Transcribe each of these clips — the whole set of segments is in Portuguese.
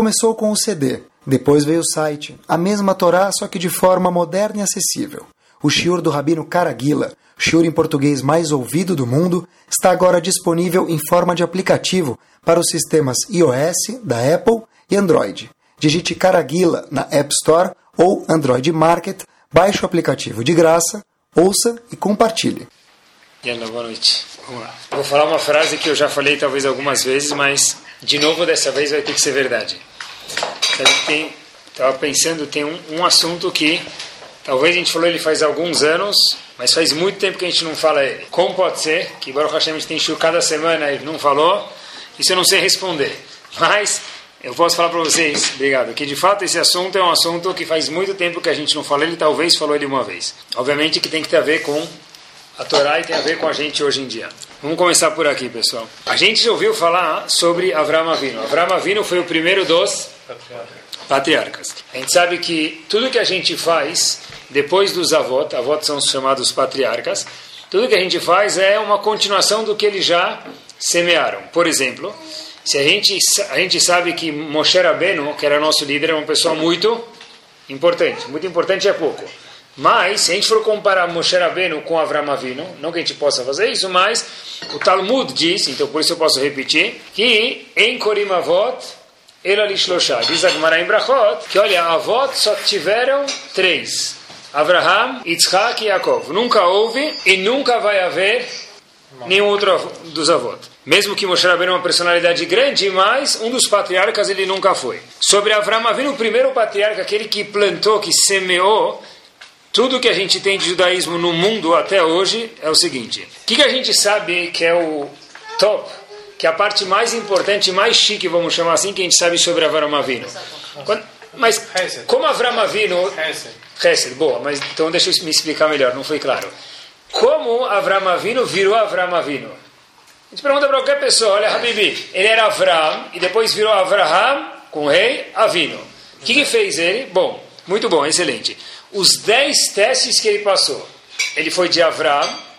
Começou com o CD, depois veio o site, a mesma Torá, só que de forma moderna e acessível. O shiur do Rabino Caraguila, shiur em português mais ouvido do mundo, está agora disponível em forma de aplicativo para os sistemas iOS, da Apple e Android. Digite Caraguila na App Store ou Android Market, baixe o aplicativo de graça, ouça e compartilhe. Yalla, boa noite. Vamos lá. Vou falar uma frase que eu já falei talvez algumas vezes, mas de novo dessa vez vai ter que ser verdade. Estava pensando, tem um, um assunto que Talvez a gente falou ele faz alguns anos, mas faz muito tempo que a gente não fala ele. Como pode ser que Baruch Hashem a gente tem show cada semana e não falou? Isso eu não sei responder. Mas eu posso falar para vocês, obrigado, que de fato esse assunto é um assunto que faz muito tempo que a gente não fala ele, talvez falou ele uma vez. Obviamente que tem que ter a ver com a Torá e tem a ver com a gente hoje em dia. Vamos começar por aqui, pessoal. A gente já ouviu falar sobre Avram Avinu. Avram Avinu foi o primeiro dos patriarcas. A gente sabe que tudo que a gente faz depois dos avós, avós são os chamados patriarcas, tudo que a gente faz é uma continuação do que eles já semearam. Por exemplo, se a gente, a gente sabe que Moshe Rabbeinu, que era nosso líder, é uma pessoa muito importante. Muito importante é pouco. Mas, se a gente for comparar Moshe Rabbeinu com Avram Avinu, não que a gente possa fazer isso, mas o Talmud diz, então por isso eu posso repetir, que em Korim Avot, Ela Lishloshá, diz a Gemara em Brachot, que olha, Avot só tiveram três. Abraham, Yitzhak e Yaakov. Nunca houve e nunca vai haver nenhum outro dos avós. Mesmo que Moshe Rabbeinu é uma personalidade grande, mas um dos patriarcas ele nunca foi. Sobre Avraham Avinu, o primeiro patriarca, aquele que plantou, que semeou, tudo que a gente tem de judaísmo no mundo até hoje é o seguinte. O que, que a gente sabe que é o top, que é a parte mais importante, mais chique, vamos chamar assim, que a gente sabe sobre Avraham Avinu? Quando, mas como Avraham Avinu... Hesed, boa, mas então deixa eu me explicar melhor, não foi claro. Como Avram Avinu virou Avram Avinu? A gente pergunta para qualquer pessoa, olha, Habibi, ele era Avram e depois virou Avraham com rei Avinu. O que, que fez ele? Bom, muito bom, excelente. Os dez testes que ele passou. Ele foi de Avram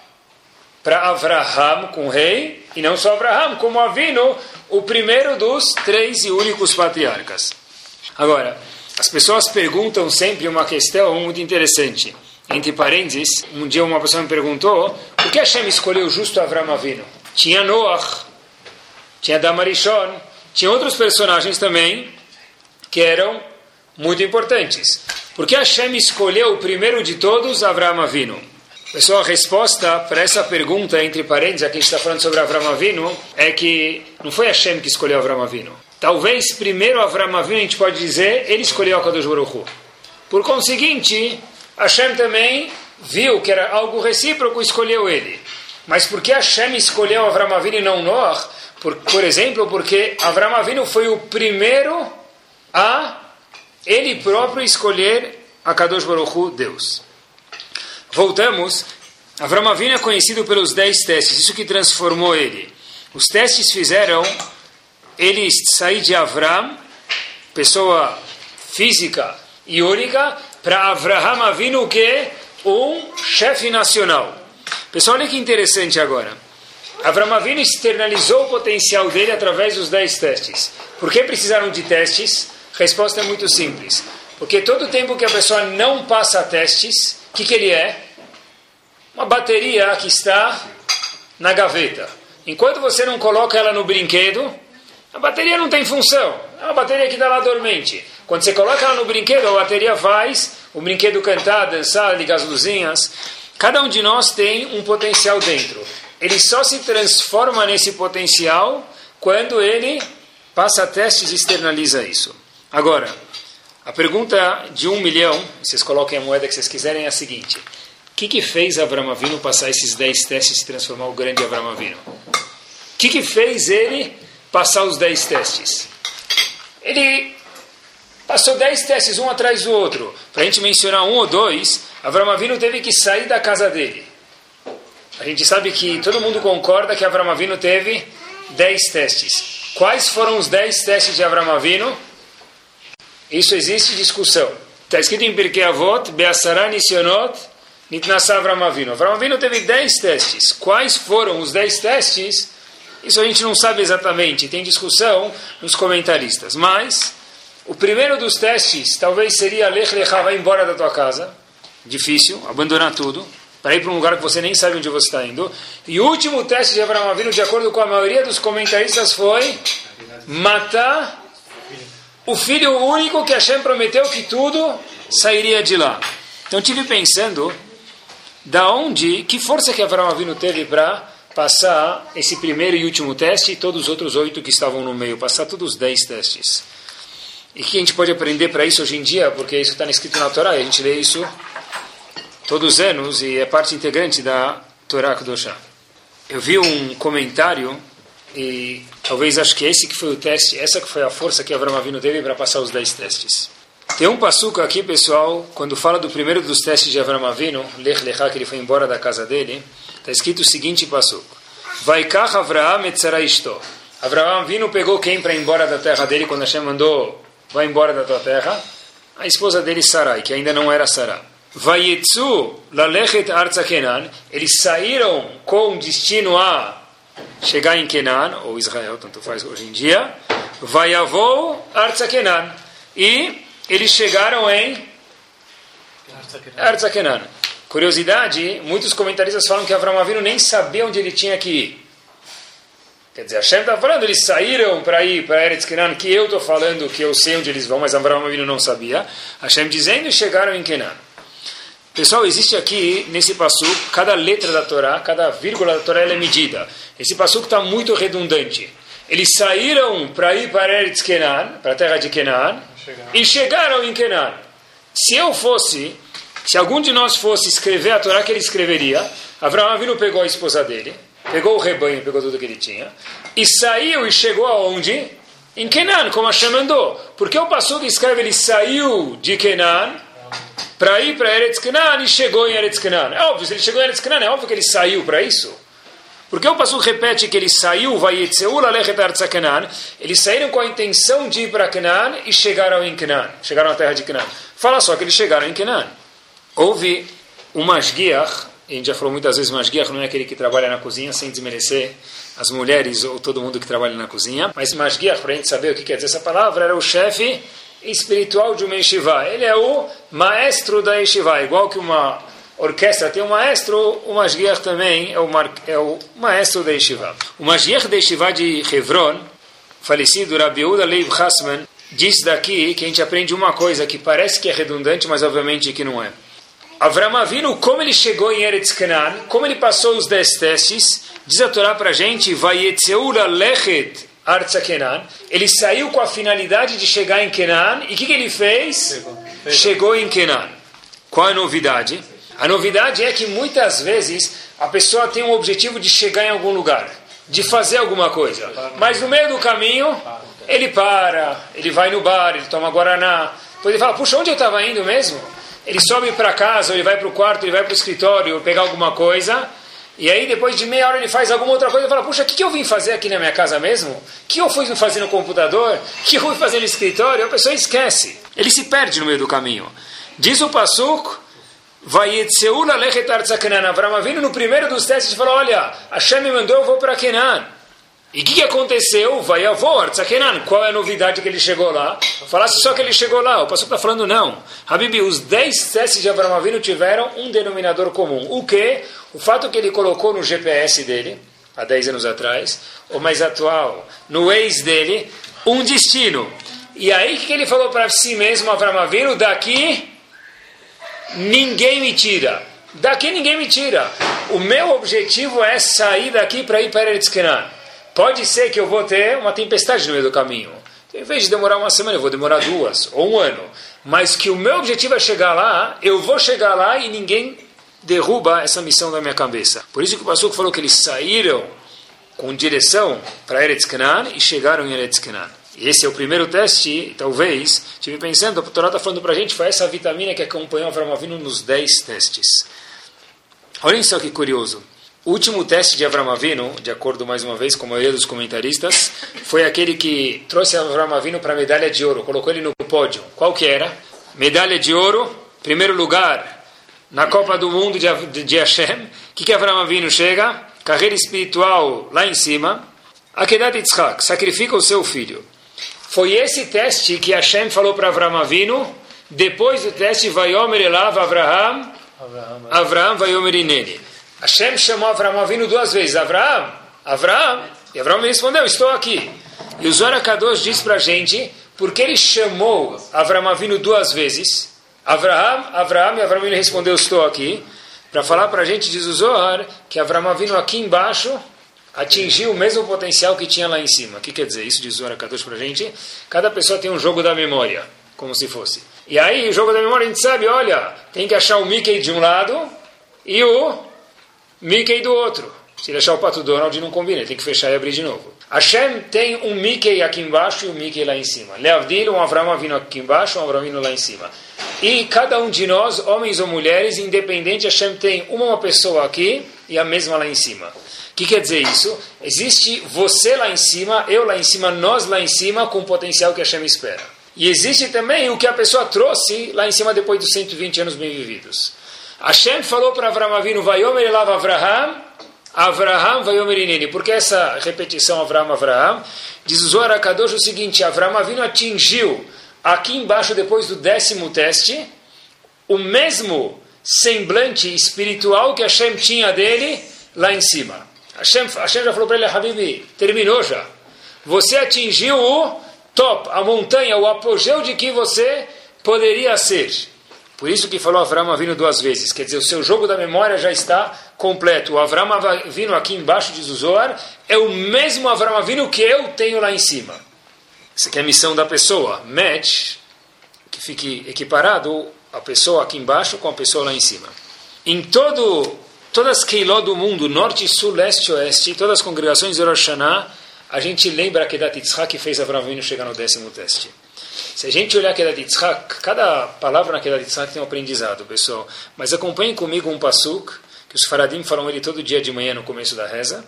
para Avraham com rei, e não só Avraham, como Avinu, o primeiro dos três e únicos patriarcas. Agora, as pessoas perguntam sempre uma questão muito interessante. Entre parênteses, um dia uma pessoa me perguntou por que Hashem escolheu justo Avram Avinu? Tinha Noach, tinha Damarishon, tinha outros personagens também que eram muito importantes. Por que Hashem escolheu o primeiro de todos, Avram Avinu? Pessoal, a resposta para essa pergunta, entre parênteses, aqui a gente está falando sobre Avram Avinu, é que não foi Hashem que escolheu Avram Avinu. Talvez primeiro Avram Avinu a gente pode dizer, ele escolheu a Kadosh Baruch. Por conseguinte, Hashem também viu que era algo recíproco e escolheu ele. Mas por que Hashem escolheu Avram Avinu e não Noach? Por, por exemplo, porque Avram Avinu foi o primeiro a ele próprio escolher a Kadosh Baruch Deus. Voltamos. Avram Avinu é conhecido pelos dez testes, isso que transformou ele. Os testes fizeram ele sair de Avram, pessoa física e única, para Avraham Avinu, que é um chefe nacional. Pessoal, olha que interessante agora. Avram Avinu externalizou o potencial dele através dos dez testes. Por que precisaram de testes? Resposta é muito simples. Porque todo tempo que a pessoa não passa testes, o que, que ele é? Uma bateria que está na gaveta. Enquanto você não coloca ela no brinquedo, a bateria não tem função. É uma bateria que está lá dormente. Quando você coloca ela no brinquedo, a bateria faz o brinquedo cantar, dançar, ligar as luzinhas. Cada um de nós tem um potencial dentro. Ele só se transforma nesse potencial quando ele passa testes e externaliza isso. Agora, a pergunta de um milhão, vocês coloquem a moeda que vocês quiserem, é a seguinte. O que, que fez Avram Avinu passar esses dez testes e se transformar o grande Avram Avinu? O que, que fez ele passar os dez testes. Ele passou dez testes, um atrás do outro. Para a gente mencionar um ou dois, Avram Avinu teve que sair da casa dele. A gente sabe que todo mundo concorda que Avram Avinu teve dez testes. Quais foram os dez testes de Avram Avinu? Isso existe discussão. Está escrito em Pirkei Avot, Beasara Nisionot, Nitnasa Avram Avinu. Avram Avinu teve dez testes. Quais foram os dez testes? Isso a gente não sabe exatamente, tem discussão nos comentaristas. Mas O primeiro dos testes talvez seria Lech Lecha, vai embora da tua casa. Difícil, abandonar tudo, para ir para um lugar que você nem sabe onde você está indo. E o último teste de Abraão Avinu, de acordo com a maioria dos comentaristas, foi matar o filho único que Hashem prometeu que tudo sairia de lá. Então tive pensando, da onde, que força que Abraão Avinu teve para passar esse primeiro e último teste e todos os outros oito que estavam no meio, passar todos os dez testes. E que a gente pode aprender para isso hoje em dia, porque isso está escrito na Torá, a gente lê isso todos os anos e é parte integrante da Torá Kedoshá. Eu vi um comentário e talvez acho que esse que foi o teste, essa que foi a força que Abraão Avinu teve para passar os dez testes. Tem um passuco aqui, pessoal, quando fala do primeiro dos testes de Abraão Avinu, Lech Lechá, que ele foi embora da casa dele, está escrito o seguinte passuco. Vaikach Avraham etzaraisto. Abraão Avinu pegou quem para ir embora da terra dele quando Hashem mandou, vai embora da tua terra? A esposa dele, Sarai, que ainda não era Sarai. Vayetzu lalechet arza Kenan. Eles saíram com destino a chegar em Kenan, ou Israel, tanto faz hoje em dia, Vayavou Arza Kenan. E eles chegaram em Arza Kenan. Curiosidade, muitos comentaristas falam que Avram Avinu nem sabia onde ele tinha que ir. Quer dizer, Hashem está falando, eles saíram para ir para Eretz Kenan, que eu estou falando que eu sei onde eles vão, mas Avram Avinu não sabia. Hashem dizendo e chegaram em Kenan. Pessoal, existe aqui nesse passo cada letra da Torá, cada vírgula da Torá é medida. Esse passo está muito redundante. Eles saíram para ir para Eretz Kenan, para a terra de Kenan, chegaram. e chegaram em Kenan. Se eu fosse, se algum de nós fosse escrever a Torá que ele escreveria, Abraão Avinu pegou a esposa dele, pegou o rebanho, pegou tudo que ele tinha, e saiu e chegou aonde? Em Kenan, como Hashem mandou. Porque o passo que escreve, ele saiu de Kenan para ir para Eretz Canaan e chegou em Eretz Canaan. É óbvio, se ele chegou em Eretz Canaan, é óbvio que ele saiu para isso. Porque o Passuco repete que ele saiu, vai eles saíram com a intenção de ir para Canaan e chegaram em Canaan, chegaram à terra de Canaan. Fala só que eles chegaram em Canaan. Houve um masguiach, a gente já falou muitas vezes, masguiach não é aquele que trabalha na cozinha sem desmerecer as mulheres ou todo mundo que trabalha na cozinha, mas masguiach, para a gente saber o que quer dizer essa palavra, era o chefe espiritual de uma yeshiva. Ele é o maestro da yeshiva, igual que uma orquestra tem um maestro, o Masgiach também é o, é o maestro da yeshiva. O Masgiach da yeshiva de Hebron, falecido Rabi Uda Leib Hassman, diz daqui que a gente aprende uma coisa que parece que é redundante, mas obviamente que não é. Avram Avinu, como ele chegou em Eretz Canaan, como ele passou os dez testes, diz a Torá para a gente, Vayetzeula lechet Arza Kenan. Ele saiu com a finalidade de chegar em Kenan. E o que, que, ele fez? Chegou. Chegou em Kenan. Qual a novidade? A novidade é que muitas vezes a pessoa tem um objetivo de chegar em algum lugar, de fazer alguma coisa. Mas no meio do caminho, ele para, ele vai no bar, ele toma guaraná. Depois ele fala: Puxa, onde eu estava indo mesmo? Ele sobe para casa, ele vai para o quarto, ele vai para o escritório pegar alguma coisa. E aí, depois de meia hora, ele faz alguma outra coisa e fala: Puxa, o que, que eu vim fazer aqui na minha casa mesmo? O que eu fui fazer no computador? O que eu fui fazer no escritório? A pessoa esquece. Ele se perde no meio do caminho. Diz o Passuco: Vayetzeula lechetar tzakanan. Avram vindo no primeiro dos testes falou: Olha, Hashem me mandou, eu vou para Kenan. E o que, que, aconteceu? Vai avor, Tzakenan. Qual é a novidade que ele chegou lá? Falasse só que ele chegou lá. O pastor está falando não. Habibi, os dez testes de Abraão Avinu tiveram um denominador comum. O que? O fato que ele colocou no GPS dele, há 10 anos atrás, ou mais atual, no ex dele, um destino. E aí que ele falou para si mesmo, Abraão Avinu, daqui ninguém me tira. Daqui ninguém me tira. O meu objetivo é sair daqui para ir para Eretz. Pode ser que eu vou ter uma tempestade no meio do caminho. Em vez de demorar uma semana, eu vou demorar duas ou um ano. Mas que o meu objetivo é chegar lá, eu vou chegar lá e ninguém derruba essa missão da minha cabeça. Por isso que o pastor falou que eles saíram com direção para Eretz Canaan e chegaram em Eretz Canaan. Esse é o primeiro teste, talvez, estive pensando, a Torá está falando para a gente, foi essa vitamina que acompanhou Avram Avinu nos 10 testes. Olhem só que curioso. O último teste de Avram Avinu, de acordo mais uma vez com a maioria dos comentaristas, foi aquele que trouxe Avram Avinu para a medalha de ouro, colocou ele no pódio. Qual que era? Medalha de ouro, primeiro lugar na Copa do Mundo de, de, de Hashem. Que, que Avram Avinu chega? Carreira espiritual lá em cima. Akedat Yitzhak, sacrifica o seu filho. Foi esse teste que Hashem falou para Avram Avinu, depois do teste, vai Omer Elav Avraham, Avraham vai Omer Inene. Hashem chamou Avram Avinu duas vezes, Avraham, Avraham, e Avraham respondeu, estou aqui. E o Zohar Kadosh diz para a gente, porque ele chamou Avram Avinu duas vezes, Avraham, Avraham, e Avram Avinu respondeu, estou aqui, para falar para a gente, diz o Zohar, que Avram Avinu aqui embaixo atingiu o mesmo potencial que tinha lá em cima. O que quer dizer? Isso diz Zohar Kadosh para a gente. Cada pessoa tem um jogo da memória, como se fosse. E aí, o jogo da memória, a gente sabe, olha, tem que achar o Mickey de um lado e o Mickey do outro. Se deixar o Pato Donald não combina, tem que fechar e abrir de novo. Hashem tem um Mickey aqui embaixo e um Mickey lá em cima. Leavdil, um Avram vindo aqui embaixo, um Avram vindo lá em cima. E cada um de nós, homens ou mulheres, independente, Hashem tem uma pessoa aqui e a mesma lá em cima. O que quer dizer isso? Existe você lá em cima, eu lá em cima, nós lá em cima, com o potencial que Hashem espera. E existe também o que a pessoa trouxe lá em cima depois dos 120 anos bem vividos. Hashem falou para Avram Avinu, Vayomer Elav Avraham, Avraham Vayomer Ineni. Por que essa repetição Avram Avraham? Diz o Zohar Akadosh o seguinte, Avram Avinu atingiu aqui embaixo, depois do décimo teste, o mesmo semblante espiritual que Hashem tinha dele lá em cima. Hashem, Hashem já falou para ele, Habibi, terminou já. Você atingiu o top, a montanha, o apogeu de que você poderia ser. Por isso que falou Avram vindo duas vezes. Quer dizer, o seu jogo da memória já está completo. O Avram vindo aqui embaixo de Zuzor é o mesmo Avram vindo que eu tenho lá em cima. Isso aqui é a missão da pessoa. Match, que fique equiparado a pessoa aqui embaixo com a pessoa lá em cima. Em todo, todas as Keiló do mundo, norte, sul, leste oeste, todas as congregações de Rosh Hashanah, a gente lembra que Kedat Yitzhak fez Avram Avinu chegar no décimo teste. Se a gente olhar Kedat Yitzhak, cada palavra na Kedat Yitzhak tem um aprendizado, pessoal. Mas acompanhem comigo um pasuk, que os faradim falam ele todo dia de manhã no começo da reza,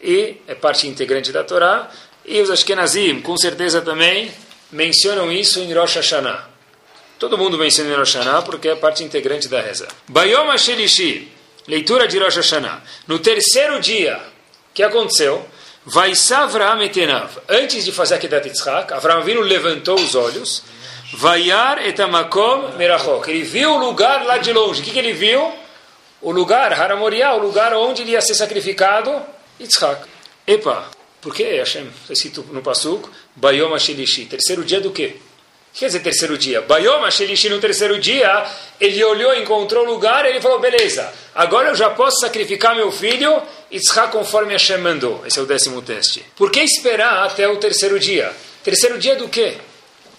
e é parte integrante da Torá, e os Ashkenazim, com certeza também, mencionam isso em Rosh Hashanah. Todo mundo menciona em Rosh Hashanah porque é parte integrante da reza. Bayom Asherishi, leitura de Rosh Hashanah. No terceiro dia, que aconteceu? Vaisa Avraham etenav. Antes de fazer a Kedat Yitzhak, Avraham Avinu levantou os olhos. Vayar etamakom merachok. Ele viu o lugar lá de longe. O que, que ele viu? O lugar, Haramoriá, o lugar onde ele ia ser sacrificado, Yitzhak. Epa, por que Hashem está escrito no Pasuk? Bayom Ashelishi. Terceiro dia do quê? O que quer dizer terceiro dia? Bayom Ashelishi no terceiro dia, ele olhou, encontrou lugar, ele falou, beleza, agora eu já posso sacrificar meu filho Yitzhak conforme Hashem mandou. Esse é o décimo teste. Por que esperar até o terceiro dia? Terceiro dia do quê?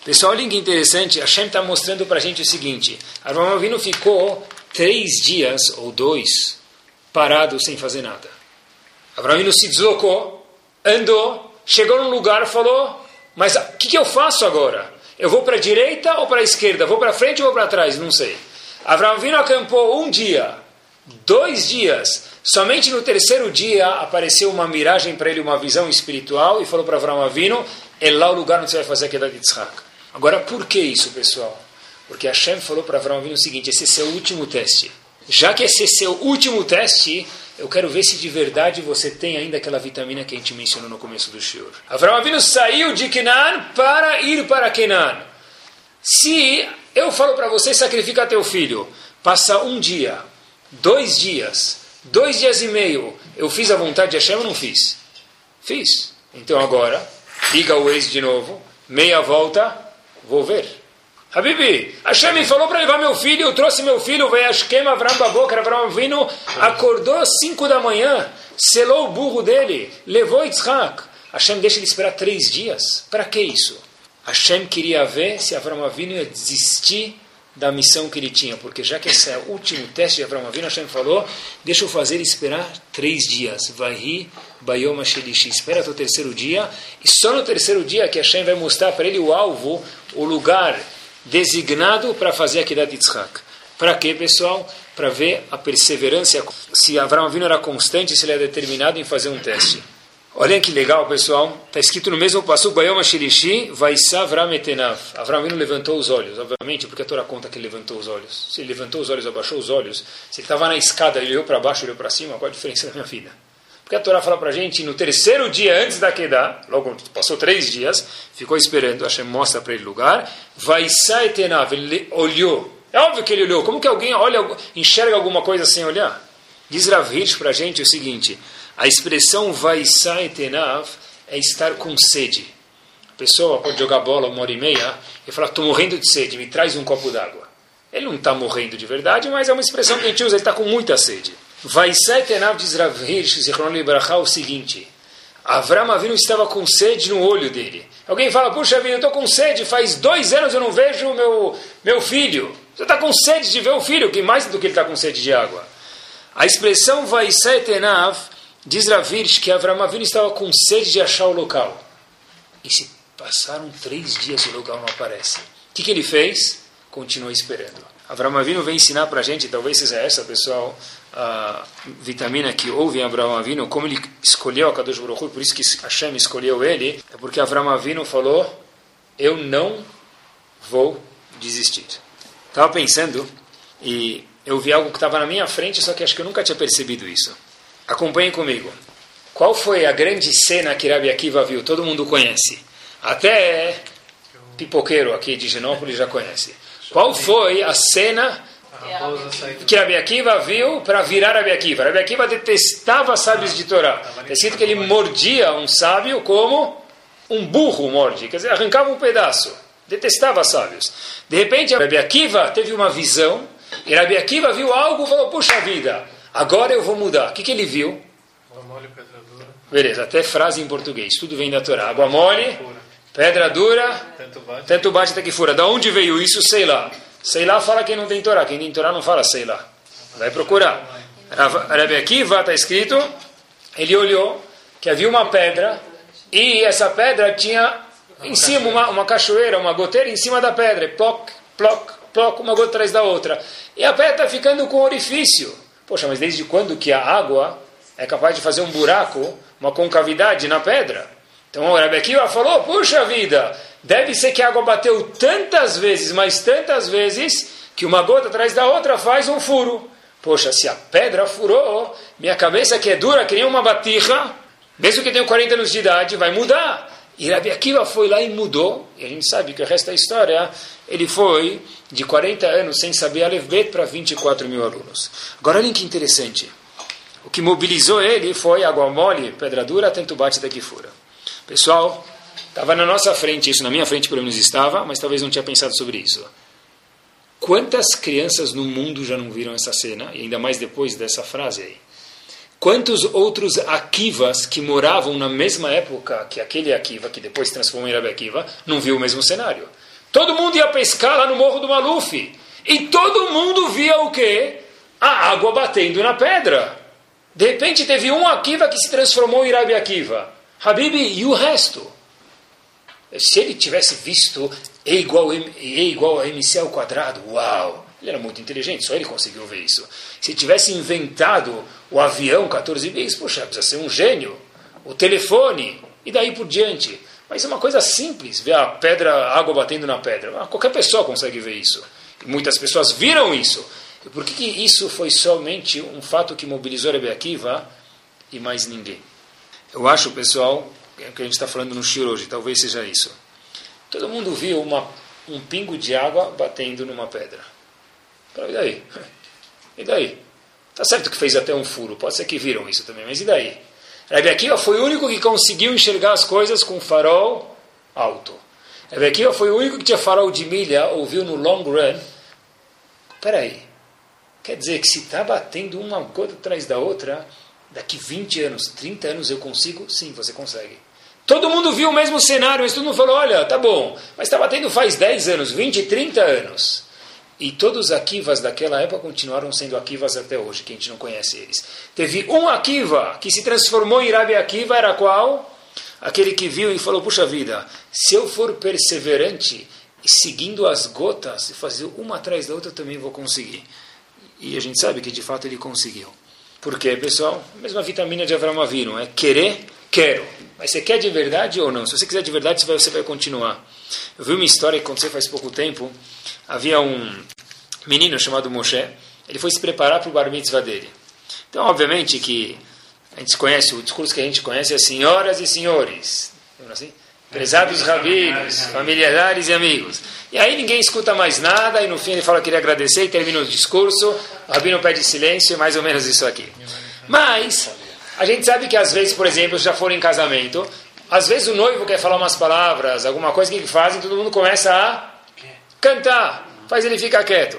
Pessoal, olha que interessante. Hashem está mostrando para a gente o seguinte. Avraham Avinu ficou três dias ou dois parado sem fazer nada. Avinu se deslocou, andou, chegou num lugar falou, mas o que, que eu faço agora? Eu vou para a direita ou para a esquerda? Vou para frente ou vou para trás? Não sei. Avraham Avinu acampou um dia, dois dias, Somente no terceiro dia apareceu uma miragem para ele, uma visão espiritual, e falou para Avram Avino, é lá o lugar onde você vai fazer a queda de Yitzhak. Agora, por que isso, pessoal? Porque Hashem falou para Avram Avino o seguinte, esse é seu último teste. Já que esse é seu último teste, eu quero ver se de verdade você tem ainda aquela vitamina que a gente mencionou no começo do shiur. Avram Avino saiu de Kenan para ir para Kenan. Se eu falo para você, sacrifica teu filho, passa um dia, dois dias, Dois dias e meio eu fiz a vontade de Hashem ou não fiz? Fiz. Então agora, liga o ex de novo, meia volta, vou ver. Habibi, Hashem falou para levar meu filho, eu trouxe meu filho, veio Ashkem Avram Babokar, Avram Vino, acordou às cinco da manhã, selou o burro dele, levou Yitzhak. Hashem deixa ele esperar três dias. Para que isso? Hashem queria ver se Avram Avinu ia desistir da missão que ele tinha, porque já que esse é o último teste de Avraham Avinu, Hashem falou, deixa eu fazer ele esperar três dias. Vai rir, Bayom Shelishi, espera até o terceiro dia, e só no terceiro dia que Hashem vai mostrar para ele o alvo, o lugar designado para fazer a Kedat Yitzhak. Para quê, pessoal? Para ver a perseverança, se Avraham Avinu era constante, se ele é determinado em fazer um teste. Olhem que legal, pessoal. Está escrito no mesmo passo, Bayoma Shirishi, Vaisa Avram Etenav. Avram levantou os olhos, obviamente, porque a Torá conta que ele levantou os olhos. Se ele levantou os olhos, abaixou os olhos. Se ele estava na escada, ele olhou para baixo, olhou para cima, qual a diferença da minha vida? Porque a Torá fala para a gente, no terceiro dia antes da Kedah, logo passou três dias, ficou esperando, Hashem mostra para ele lugar, vai Saetenav, ele olhou. É óbvio que ele olhou. Como que alguém olha, enxerga alguma coisa sem olhar? Diz Rav para a gente o seguinte, a expressão vai Saetenav é estar com sede. A pessoa pode jogar bola uma hora e meia e falar, estou morrendo de sede, me traz um copo d'água. Ele não está morrendo de verdade, mas é uma expressão que a gente usa, ele está com muita sede. Vai Saetenav diz Rav Hirsch, Libraha, o seguinte, Avram Avinu estava com sede no olho dele. Alguém fala, puxa vida, eu estou com sede, faz dois anos eu não vejo meu, meu filho. Você está com sede de ver o filho, que mais do que ele está com sede de água. A expressão vai Saetenav diz Rav Hirsch que Avram Avinu estava com sede de achar o local. E se passaram três dias e o local não aparece. O que, que ele fez? Continuou esperando. Avram Avinu vem ensinar para a gente, talvez seja essa, pessoal, a vitamina que houve em Avram Avinu, como ele escolheu a Kadosh Baruch por isso que Hashem escolheu ele, é porque Avram Avinu falou, eu não vou desistir. Estava pensando e eu vi algo que estava na minha frente, só que acho que eu nunca tinha percebido isso. Acompanhem comigo. Qual foi a grande cena que Rabi Akiva viu? Todo mundo conhece. Até pipoqueiro aqui de Genópolis já conhece. Qual foi a cena que Rabi Akiva viu para virar Rabi Akiva? Rabi Akiva detestava sábios de Torá. É escrito que ele mordia um sábio como um burro morde, quer dizer, arrancava um pedaço. Detestava sábios. De repente, Rabi Akiva teve uma visão e Rabi Akiva viu algo e falou: Puxa vida, agora eu vou mudar. O que, que ele viu? Beleza, até frase em português, tudo vem da Torá. Água mole, pedra dura, tanto bate até que fura. Da onde veio isso? Sei lá. Sei lá fala quem não tem Torá. Quem tem Torá não fala sei lá. Vai procurar. Rabi Akiva está escrito, ele olhou que havia uma pedra e essa pedra tinha em cima uma, uma cachoeira, uma goteira em cima da pedra. Ploc, ploc, ploc, uma gota atrás da outra. E a pedra está ficando com orifício. Poxa, mas desde quando que a água é capaz de fazer um buraco, uma concavidade na pedra? Então o Rebbe Akiva falou, puxa vida, deve ser que a água bateu tantas vezes, mas tantas vezes, que uma gota atrás da outra faz um furo. Poxa, se a pedra furou, minha cabeça que é dura, que nem uma batirra, mesmo que tenha 40 anos de idade, vai mudar. E Rabi Akiva foi lá e mudou, e a gente sabe que o resto da história, ele foi de 40 anos sem saber Alefbet para 24 mil alunos. Agora olhem que interessante. O que mobilizou ele foi água mole, pedra dura, tanto bate que fura. Pessoal, estava na nossa frente, isso na minha frente pelo menos estava, mas talvez não tinha pensado sobre isso. Quantas crianças no mundo já não viram essa cena, e ainda mais depois dessa frase aí? Quantos outros Akivas que moravam na mesma época que aquele Akiva, que depois se transformou em Rabi Akiva, não viu o mesmo cenário? Todo mundo ia pescar lá no Morro do Maluf. E todo mundo via o quê? A água batendo na pedra. De repente teve um Akiva que se transformou em Rabi Akiva. Habib e o resto. Se ele tivesse visto E igual, e igual a MC ao quadrado, uau! Ele era muito inteligente, só ele conseguiu ver isso. Se tivesse inventado o avião 14 vezes, poxa, precisa ser um gênio. O telefone, e daí por diante. Mas é uma coisa simples, ver a pedra, a água batendo na pedra. Ah, qualquer pessoa consegue ver isso. E muitas pessoas viram isso. E por que, que isso foi somente um fato que mobilizou Rebbe Akiva e mais ninguém? Eu acho, pessoal, é o que a gente está falando no Shir hoje, talvez seja isso. Todo mundo viu uma, um pingo de água batendo numa pedra. E daí? E daí? Tá certo que fez até um furo, pode ser que viram isso também, mas e daí? Rebbe Akiva foi o único que conseguiu enxergar as coisas com farol alto. Rebbe Akiva foi o único que tinha farol de milha, ouviu no long run. Peraí, quer dizer que se está batendo uma gota atrás da outra, daqui 20 anos, 30 anos eu consigo? Sim, você consegue. Todo mundo viu o mesmo cenário, mas todo mundo falou, olha, tá bom, mas está batendo faz 10 anos, 20, 30 anos. E todos os Akivas daquela época continuaram sendo Akivas até hoje, que a gente não conhece eles. Teve um Akiva que se transformou em Rabi Akiva, era qual? Aquele que viu e falou, puxa vida, se eu for perseverante, seguindo as gotas, e fazer uma atrás da outra, também vou conseguir. E a gente sabe que de fato ele conseguiu. Por quê, pessoal? A mesma vitamina de Avram Avinu, é querer, quero. Mas você quer de verdade ou não? Se você quiser de verdade, você vai, você vai continuar. Eu vi uma história que aconteceu faz pouco tempo. Havia um menino chamado Moshe. Ele foi se preparar para o bar mitzvah dele. Então, obviamente que A gente conhece, o discurso que a gente conhece é senhoras e senhores. Assim? Prezados rabinos, familiares e amigos. E aí ninguém escuta mais nada, e no fim ele fala que queria agradecer e termina o discurso. O rabino pede silêncio, é mais ou menos isso aqui. Mas, a gente sabe que às vezes, por exemplo, já foram em casamento, às vezes o noivo quer falar umas palavras, alguma coisa que fazem, todo mundo começa a cantar, faz ele ficar quieto.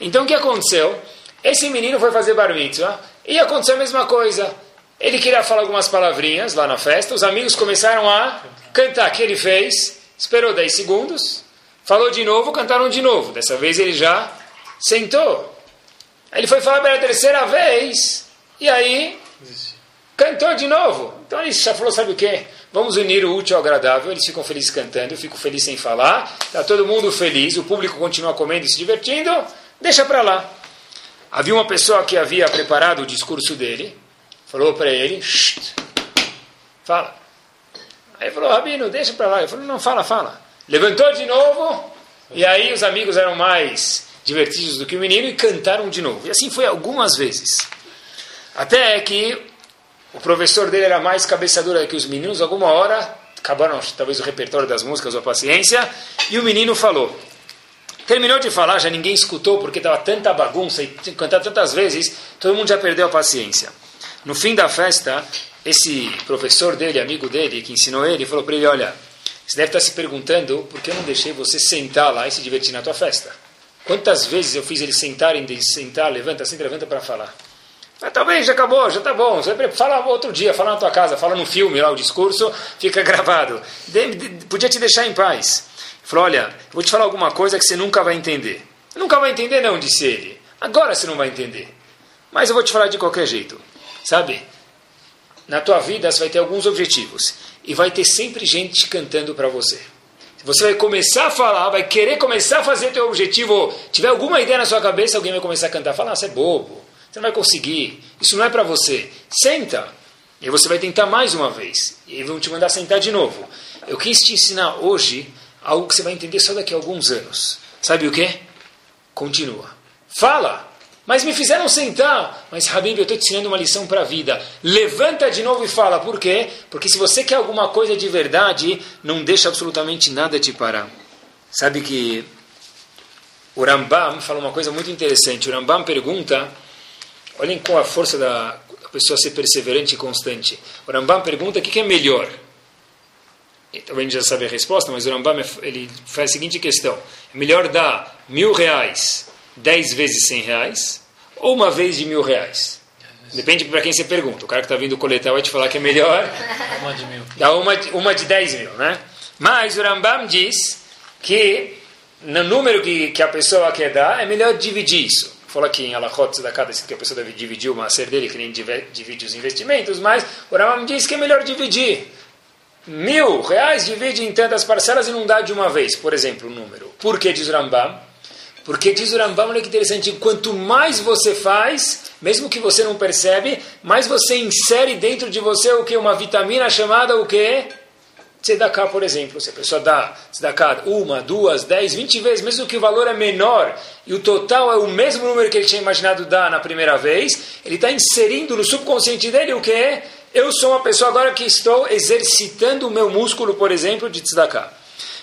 Então o que aconteceu? Esse menino foi fazer bar mitzvah e aconteceu a mesma coisa. Ele queria falar algumas palavrinhas lá na festa, os amigos começaram a cantar. O que ele fez? Esperou 10 segundos, falou de novo, cantaram de novo. Dessa vez ele já sentou. Aí ele foi falar pela terceira vez, e aí cantou de novo. Então ele já falou: sabe o que? Vamos unir o útil ao agradável. Eles ficam felizes cantando, eu fico feliz sem falar. Está todo mundo feliz, o público continua comendo e se divertindo. Deixa para lá. Havia uma pessoa que havia preparado o discurso dele, falou para ele: fala. Aí falou: Rabino, deixa para lá. Ele falou: não, fala, fala. Levantou de novo, e aí os amigos eram mais divertidos do que o menino e cantaram de novo. E assim foi algumas vezes. Até que o professor dele era mais cabeça dura que os meninos, alguma hora acabaram talvez o repertório das músicas ou a paciência, e o menino falou. Terminou de falar, já ninguém escutou porque estava tanta bagunça e cantado tantas vezes, todo mundo já perdeu a paciência. No fim da festa, esse professor dele, amigo dele, que ensinou ele, falou para ele: Olha, você deve estar se perguntando por que eu não deixei você sentar lá e se divertir na tua festa. Quantas vezes eu fiz ele sentar sentar, levanta, senta, levanta para falar. Mas talvez já acabou, já está bom. Fala outro dia, fala na tua casa, fala no filme lá o discurso, fica gravado. De, de, podia te deixar em paz. Falou: Olha, vou te falar alguma coisa que você nunca vai entender. Nunca vai entender, não, disse ele. Agora você não vai entender. Mas eu vou te falar de qualquer jeito. Sabe? Na tua vida você vai ter alguns objetivos. E vai ter sempre gente cantando para você. Você vai começar a falar, vai querer começar a fazer teu objetivo, tiver alguma ideia na sua cabeça, alguém vai começar a cantar, falar, ah, você é bobo, você não vai conseguir, isso não é para você. Senta. E você vai tentar mais uma vez. E vão te mandar sentar de novo. Eu quis te ensinar hoje algo que você vai entender só daqui a alguns anos. Sabe o que? Continua. Fala! Mas me fizeram sentar. Mas, Habib, eu estou te ensinando uma lição para a vida. Levanta de novo e fala. Por quê? Porque se você quer alguma coisa de verdade, não deixa absolutamente nada te parar. Sabe que o Rambam fala uma coisa muito interessante. O Rambam pergunta Olhem com a força da pessoa ser perseverante e constante. O Rambam pergunta o que é melhor. E, talvez a gente já sabe a resposta, mas o Rambam ele faz a seguinte questão: é melhor dar mil reais dez vezes cem reais ou uma vez de mil reais? Depende para quem você pergunta. O cara que está vindo coletar vai te falar que é melhor uma de mil. dar uma, uma de dez mil, né? Mas o Rambam diz que no número que, que a pessoa quer dar, é melhor dividir isso. Fala que em Alachot da cada que a pessoa deve dividir o macer dele, que nem divide os investimentos, mas o Ramam diz que é melhor dividir. Mil reais divide em tantas parcelas e não dá de uma vez, por exemplo, o número. Por que diz o Rambam? Porque diz o Rambam, olha que interessante, quanto mais você faz, mesmo que você não percebe, mais você insere dentro de você o que? Uma vitamina chamada o que? Tzedakah, por exemplo, se a pessoa dá Tzedakah uma, duas, dez, vinte vezes, mesmo que o valor é menor e o total é o mesmo número que ele tinha imaginado dar na primeira vez, ele está inserindo no subconsciente dele o que é? Eu sou uma pessoa agora que estou exercitando o meu músculo, por exemplo, de Tzedakah.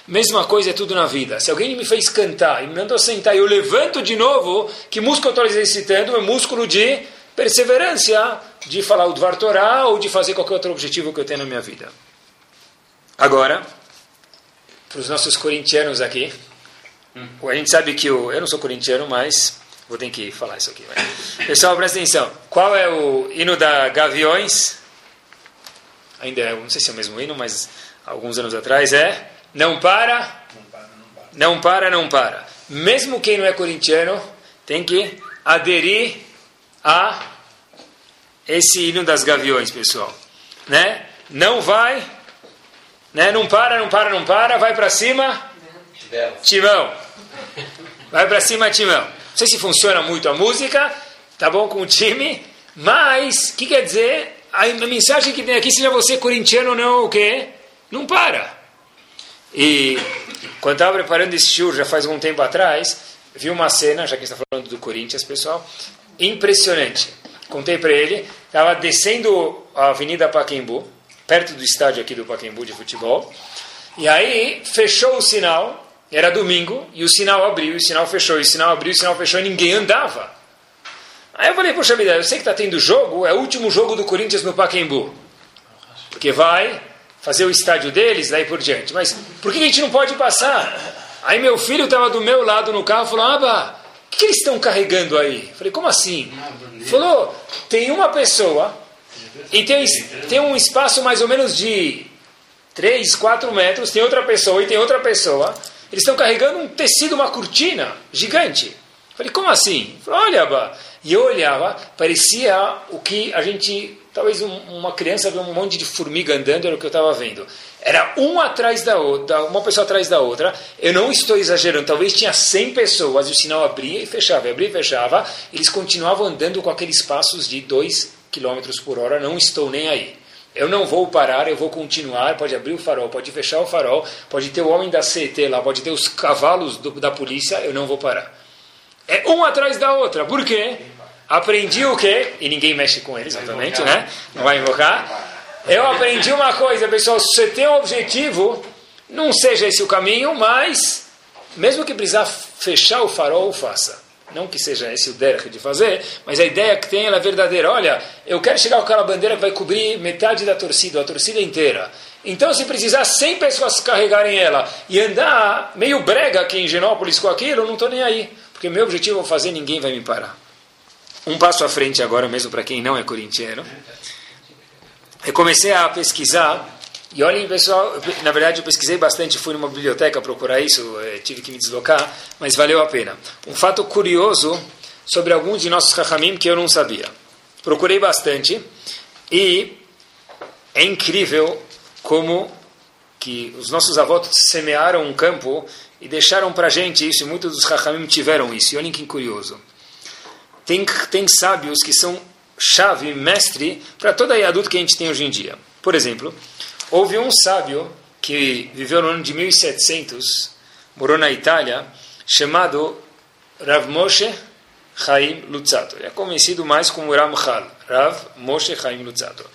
Mesma coisa é tudo na vida. Se alguém me fez cantar e me mandou sentar e eu levanto de novo, que músculo eu estou exercitando? O meu músculo de perseverança, de falar o Dvar Torah ou de fazer qualquer outro objetivo que eu tenho na minha vida. Agora, para os nossos corintianos aqui, hum. a gente sabe que o, eu não sou corintiano, mas vou ter que falar isso aqui. Vai. Pessoal, presta atenção. Qual é o hino da Gaviões? Ainda é, não sei se é o mesmo hino, mas alguns anos atrás é Não para, não para, não para. Não para, não para. Mesmo quem não é corintiano tem que aderir a esse hino das Gaviões, pessoal. Né? Não vai né? Não para, não para, não para, vai para cima. Timão. Vai para cima, Timão. Não sei se funciona muito a música, tá bom com o time, mas o que quer dizer? A mensagem que tem aqui, seja você corintiano ou não, o quê? Não para. E quando estava preparando esse show, já faz algum tempo atrás, vi uma cena, já que está falando do Corinthians, pessoal, impressionante. Contei para ele, estava descendo a Avenida Paquembu, perto do estádio aqui do Paquembu de futebol, e aí fechou o sinal, era domingo, e o sinal abriu, e o sinal fechou, e o sinal abriu, e o sinal fechou, e ninguém andava. Aí eu falei, poxa vida, eu sei que está tendo jogo, é o último jogo do Corinthians no Paquembu. Porque vai fazer o estádio deles, daí por diante. Mas por que a gente não pode passar? Aí meu filho estava do meu lado no carro falou, Aba, o que, que eles estão carregando aí? Eu falei, como assim? Falou, tem uma pessoa e tem, tem um espaço mais ou menos de 3, 4 metros, tem outra pessoa e tem outra pessoa. Eles estão carregando um tecido, uma cortina gigante. Falei, como assim? Falei, olha, e eu olhava, parecia o que a gente, talvez um, uma criança vê um monte de formiga andando, era o que eu estava vendo. Era um atrás da outra, uma pessoa atrás da outra. Eu não estou exagerando, talvez tinha 100 pessoas, e o sinal abria e fechava, abria e fechava. Eles continuavam andando com aqueles passos de 2 km por hora, não estou nem aí. Eu não vou parar, eu vou continuar. Pode abrir o farol, pode fechar o farol, pode ter o homem da CET lá, pode ter os cavalos do, da polícia, eu não vou parar. É um atrás da outra. Por quê? Aprendi o quê? E ninguém mexe com eles, obviamente, né? Não vai invocar. Eu aprendi uma coisa, pessoal. Se você tem um objetivo, não seja esse o caminho, mas mesmo que precisar fechar o farol, faça. Não que seja esse o derech de fazer, mas a ideia que tem ela é verdadeira. Olha, eu quero chegar com aquela bandeira que vai cobrir metade da torcida, a torcida inteira. Então, se precisar 100 pessoas carregarem ela e andar meio brega aqui em Genópolis com aquilo, eu não estou nem aí. Porque meu objetivo é fazer, ninguém vai me parar. Um passo à frente agora, mesmo para quem não é corintiano. Eu comecei a pesquisar, e olhem pessoal, na verdade eu pesquisei bastante, fui numa biblioteca procurar isso, eh, tive que me deslocar, mas valeu a pena. Um fato curioso sobre alguns de nossos Rahamim que eu não sabia. Procurei bastante, e é incrível como que os nossos avós semearam um campo e deixaram para a gente isso, e muitos dos Rahamim tiveram isso. E olhem que curioso. Tem, tem sábios que são chave, mestre, para toda a adulto que a gente tem hoje em dia. Por exemplo, houve um sábio que viveu no ano de 1700, morou na Itália, chamado Rav Moshe Chaim Luzzatto. Ele é conhecido mais como Ramchal, Rav Moshe Chaim Luzzatto.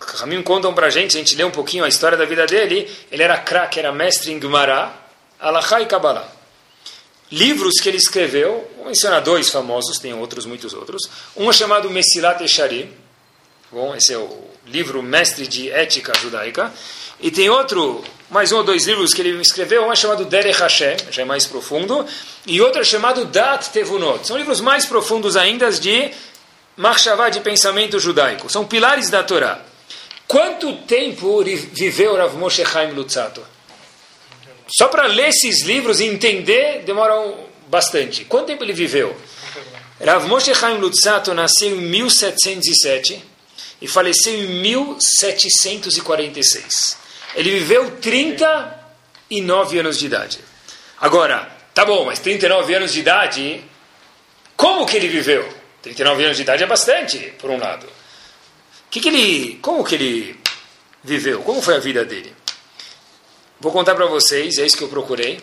Ramim contam para a gente, a gente lê um pouquinho a história da vida dele, ele era craque, era mestre em Gemara, Alachá e Kabbalah livros que ele escreveu, vou mencionar dois famosos, tem outros, muitos outros. Um é chamado Messilat Eshari, bom, esse é o livro mestre de ética judaica. E tem outro, mais um ou dois livros que ele escreveu, um é chamado Derech Hashem, já é mais profundo, e outro é chamado Dat Tevunot. São livros mais profundos ainda de Marshavá de pensamento judaico. São pilares da Torá. Quanto tempo viveu Rav Moshe Chaim Lutzato? Só para ler esses livros e entender, demoram bastante. Quanto tempo ele viveu? Rav Moshe Chaim Lutzato nasceu em 1707 e faleceu em 1746. Ele viveu 39 anos de idade. Agora, tá bom, mas 39 anos de idade, como que ele viveu? 39 anos de idade é bastante, por um lado. Que que ele, como que ele viveu? Como foi a vida dele? Vou contar para vocês, é isso que eu procurei.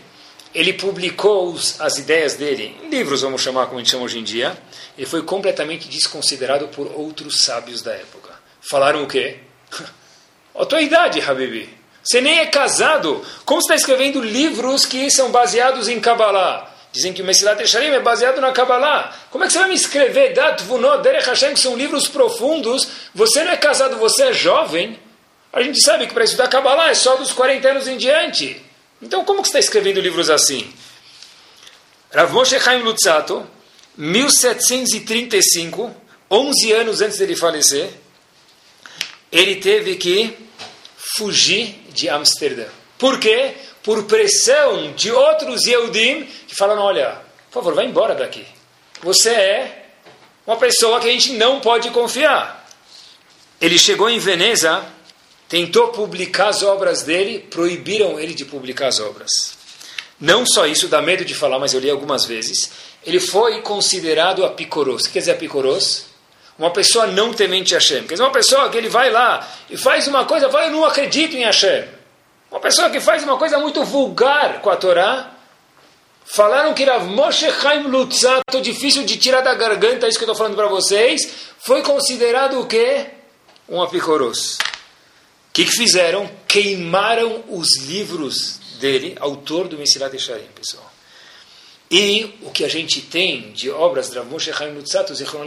Ele publicou as ideias dele em livros, vamos chamar como a gente chama hoje em dia. Ele foi completamente desconsiderado por outros sábios da época. Falaram o quê? a tua idade, Habibi. Você nem é casado. Como está escrevendo livros que são baseados em Kabbalah? Dizem que o Messilat Echarim é baseado na Kabbalah. Como é que você vai me escrever Dat Vunot, Derech Hashem, que são livros profundos? Você não é casado, você é jovem. A gente sabe que para estudar Kabbalah é só dos 40 anos em diante. Então, como que você está escrevendo livros assim? Rav Moshe Chaim Lutzato, 1735, 11 anos antes dele falecer, ele teve que fugir de Amsterdã. Por quê? Por pressão de outros Yehudim que falam, olha, por favor, vai embora daqui. Você é uma pessoa que a gente não pode confiar. Ele chegou em Veneza tentou publicar as obras dele, proibiram ele de publicar as obras. Não só isso, dá medo de falar, mas eu li algumas vezes. Ele foi considerado apicoros. O que quer dizer apicoros? Uma pessoa não temente a Hashem. Quer dizer, uma pessoa que ele vai lá e faz uma coisa, vai, eu não acredito em Hashem. Uma pessoa que faz uma coisa muito vulgar com a Torá, Falaram que Rav Moshe Chaim Lutzato, difícil de tirar da garganta, é isso que eu estou falando para vocês, foi considerado o quê? Um apicoros. O que, que fizeram? Queimaram os livros dele, autor do Mesilat Echarim, pessoal. E o que a gente tem de obras de Rav Moshe Chaim Lutzato, Zichron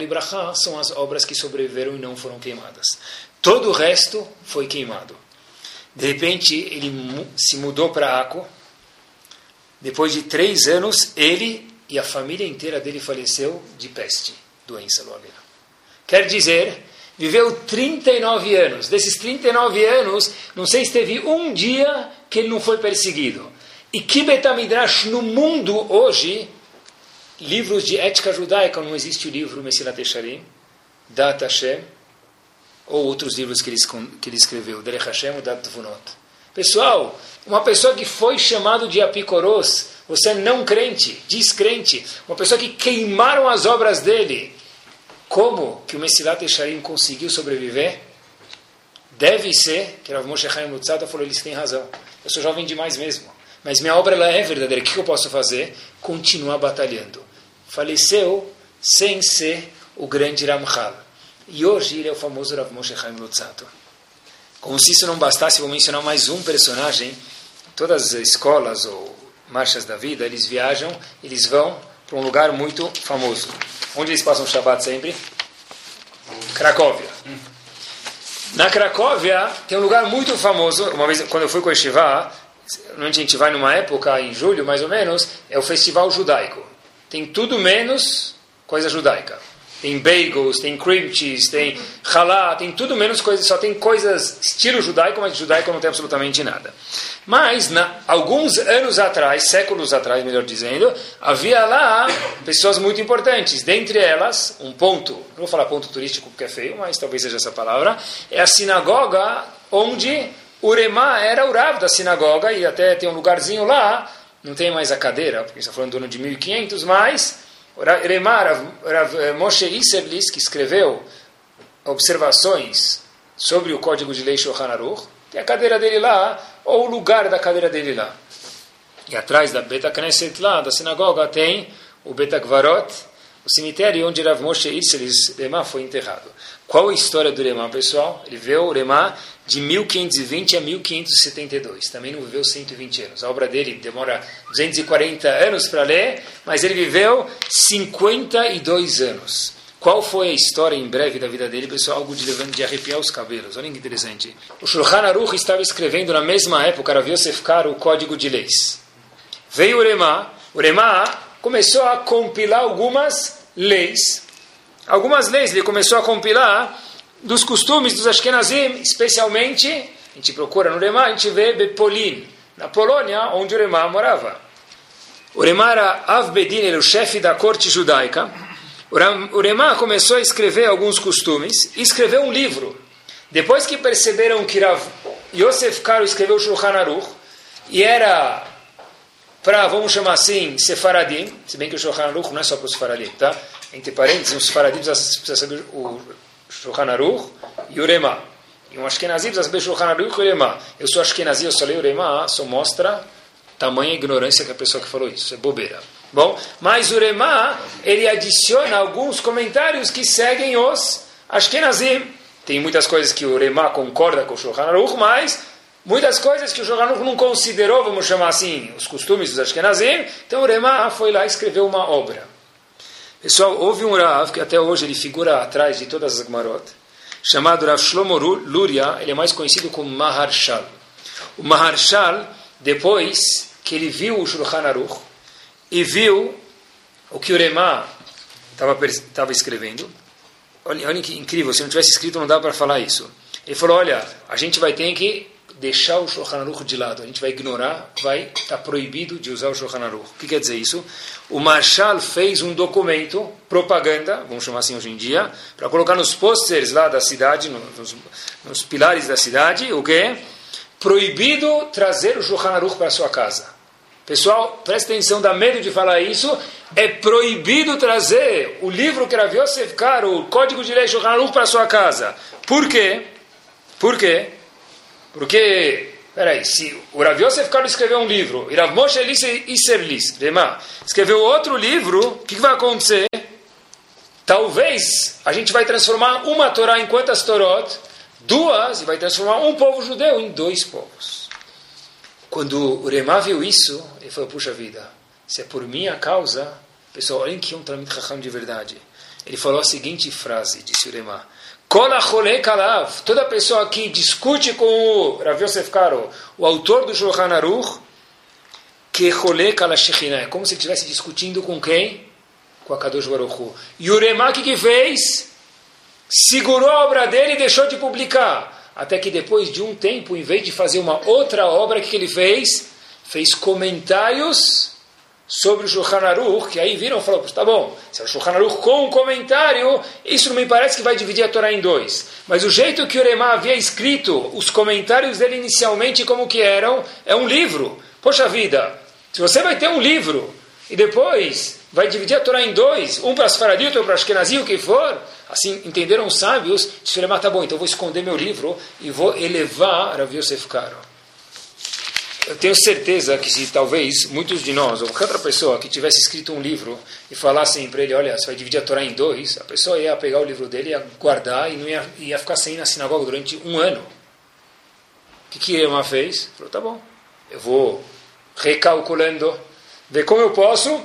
são as obras que sobreviveram e não foram queimadas. Todo o resto foi queimado. De repente, ele se mudou para Aco. Depois de três anos, ele e a família inteira dele faleceu de peste, doença logo. Quer dizer, viveu 39 anos. Desses 39 anos, não sei se teve um dia que ele não foi perseguido. E que Betamidrash no mundo hoje, livros de ética judaica, não existe o livro Mesilat Echarim, Dat Hashem, ou outros livros que ele, que ele escreveu, Derech Hashem ou Dat Tvunot. Pessoal, uma pessoa que foi chamado de apicoros, você é não crente, descrente, uma pessoa que queimaram as obras dele, como que o Mesilat Echarim conseguiu sobreviver? Deve ser, que Rav Moshe Chaim Lutzata falou, eles têm razão. Eu sou jovem demais mesmo. Mas minha obra ela é verdadeira. O que eu posso fazer? Continuar batalhando. Faleceu sem ser o grande Ramchal. E hoje ele é o famoso Rav Moshe Chaim Lutzato. Como se isso não bastasse, vou mencionar mais um personagem. Todas as escolas ou marchas da vida, eles viajam, eles vão para um lugar muito famoso. Onde eles passam o Shabbat sempre? Cracóvia. Na Cracóvia tem um lugar muito famoso. Uma vez, quando eu fui com o Estivá, onde a gente vai numa época, em julho mais ou menos, é o festival judaico. Tem tudo menos coisa judaica. Tem bagels, tem cream cheese, tem halá, tem tudo menos coisas, só tem coisas estilo judaico, mas judaico não tem absolutamente nada. Mas, na, alguns anos atrás, séculos atrás, melhor dizendo, havia lá pessoas muito importantes. Dentre elas, um ponto, não vou falar ponto turístico porque é feio, mas talvez seja essa palavra, é a sinagoga onde Urema era o Rav da sinagoga e até tem um lugarzinho lá, não tem mais a cadeira, porque está falando do ano de 1500, mas Urema, Rav, eh, Moshe Isserlis, que escreveu observações sobre o código de lei Shulchan Aruch, tem a cadeira dele lá, ou o lugar da cadeira dele lá. E atrás da Beta Knesset lá, da sinagoga, tem o Beta Gvarot, o cemitério onde Rav Moshe Isserlis Urema foi enterrado. Qual a história do Urema, pessoal? Ele vê o Urema de 1520 a 1572. Também não viveu 120 anos. A obra dele demora 240 anos para ler, mas ele viveu 52 anos. Qual foi a história em breve da vida dele, pessoal? Algo de, de arrepiar os cabelos. Olha que interessante. O Shulchan Aruch estava escrevendo na mesma época, Rav Yosef Kar, o Código de Leis. Veio o Rema. O começou a compilar algumas leis. Algumas leis ele começou a compilar dos costumes dos Ashkenazim, especialmente, a gente procura no Remá, a gente vê Bepolin, na Polônia, onde o Remá morava. O Remá era Avbedin, era o chefe da corte judaica. O Remá começou a escrever alguns costumes e escreveu um livro. Depois que perceberam que Rav Yosef Karo escreveu Shulchan Aruch, e era para, vamos chamar assim, Sefaradim, se bem que o Shulchan Aruch não é só para os Sefaradim, tá? Entre parênteses, os Sefaradim precisa saber o Shulchan Aruch e Urema. E um Ashkenazi precisa saber Shulchan Aruch e Urema. Eu sou Ashkenazi, eu só leio Urema, só mostra tamanha ignorância que a pessoa que falou isso. É bobeira. Bom, mas Urema, ele adiciona alguns comentários que seguem os Ashkenazim. Tem muitas coisas que o Urema concorda com o Shulchan Aruch, mas muitas coisas que o Shulchan Aruch não considerou, vamos chamar assim, os costumes dos Ashkenazim. Então Urema foi lá e escreveu uma obra. Pessoal, houve um Rav, que até hoje ele figura atrás de todas as Gmarot, chamado Rav Shlomo Luria, ele é mais conhecido como Maharshal. O Maharshal, depois que ele viu o Shulchan Aruch e viu o que o Rema estava escrevendo, olha, olha que incrível, se não tivesse escrito não dá para falar isso. Ele falou, olha, a gente vai ter que deixar o Shulchan Aruch de lado, a gente vai ignorar, vai estar tá proibido de usar o Shulchan Aruch. O que quer dizer isso? O Marshal fez um documento, propaganda, vamos chamar assim hoje em dia, para colocar nos posters lá da cidade, nos, nos pilares da cidade, o que? Proibido trazer o Shulchan Aruch para sua casa. Pessoal, presta atenção, dá medo de falar isso. É proibido trazer o livro que era Yosef Karo, o Código de Lei Shulchan Aruch para sua casa. Por quê? Por quê? Porque Peraí, se o Rav Yosef Karo escreveu um livro, e Rav Moshe Isserlis, escreveu outro livro, o que, que vai acontecer? Talvez a gente vai transformar uma Torá em quantas Torot? Duas, e vai transformar um povo judeu em dois povos. Quando o Remá viu isso, ele falou, puxa vida, se é por minha causa, pessoal, olhem que é um Talmud de verdade. Ele falou a seguinte frase, disse o Remá, Toda pessoa que discute com o Rav Yosef Karo, o autor do Shulchan Aruch, que é como se estivesse discutindo com quem? Com a Kadosh Baruch Hu. E o Remá que fez? Segurou a obra dele e deixou de publicar. Até que depois de um tempo, em vez de fazer uma outra obra, que ele fez? Fez comentários sobre o Shulchan Aruch, que aí viram e falaram, tá bom, se é o Shulchan Aruch com um comentário, isso não me parece que vai dividir a Torá em dois. Mas o jeito que o Remá havia escrito, os comentários dele inicialmente como que eram, é um livro. Poxa vida, se você vai ter um livro e depois vai dividir a Torá em dois, um para as Faradi, outro para Ashkenazi, o que for, assim entenderam os sábios, disse o Remá, tá bom, então vou esconder meu livro e vou elevar Rav Yosef Karo eu tenho certeza que se talvez muitos de nós, ou qualquer outra pessoa que tivesse escrito um livro e falassem para ele, olha, você vai dividir a Torá em dois, a pessoa ia pegar o livro dele, ia guardar e não ia, ia ficar sem ir na sinagoga durante um ano. O que, que Ema fez? Falou, tá bom, eu vou recalculando, ver como eu posso,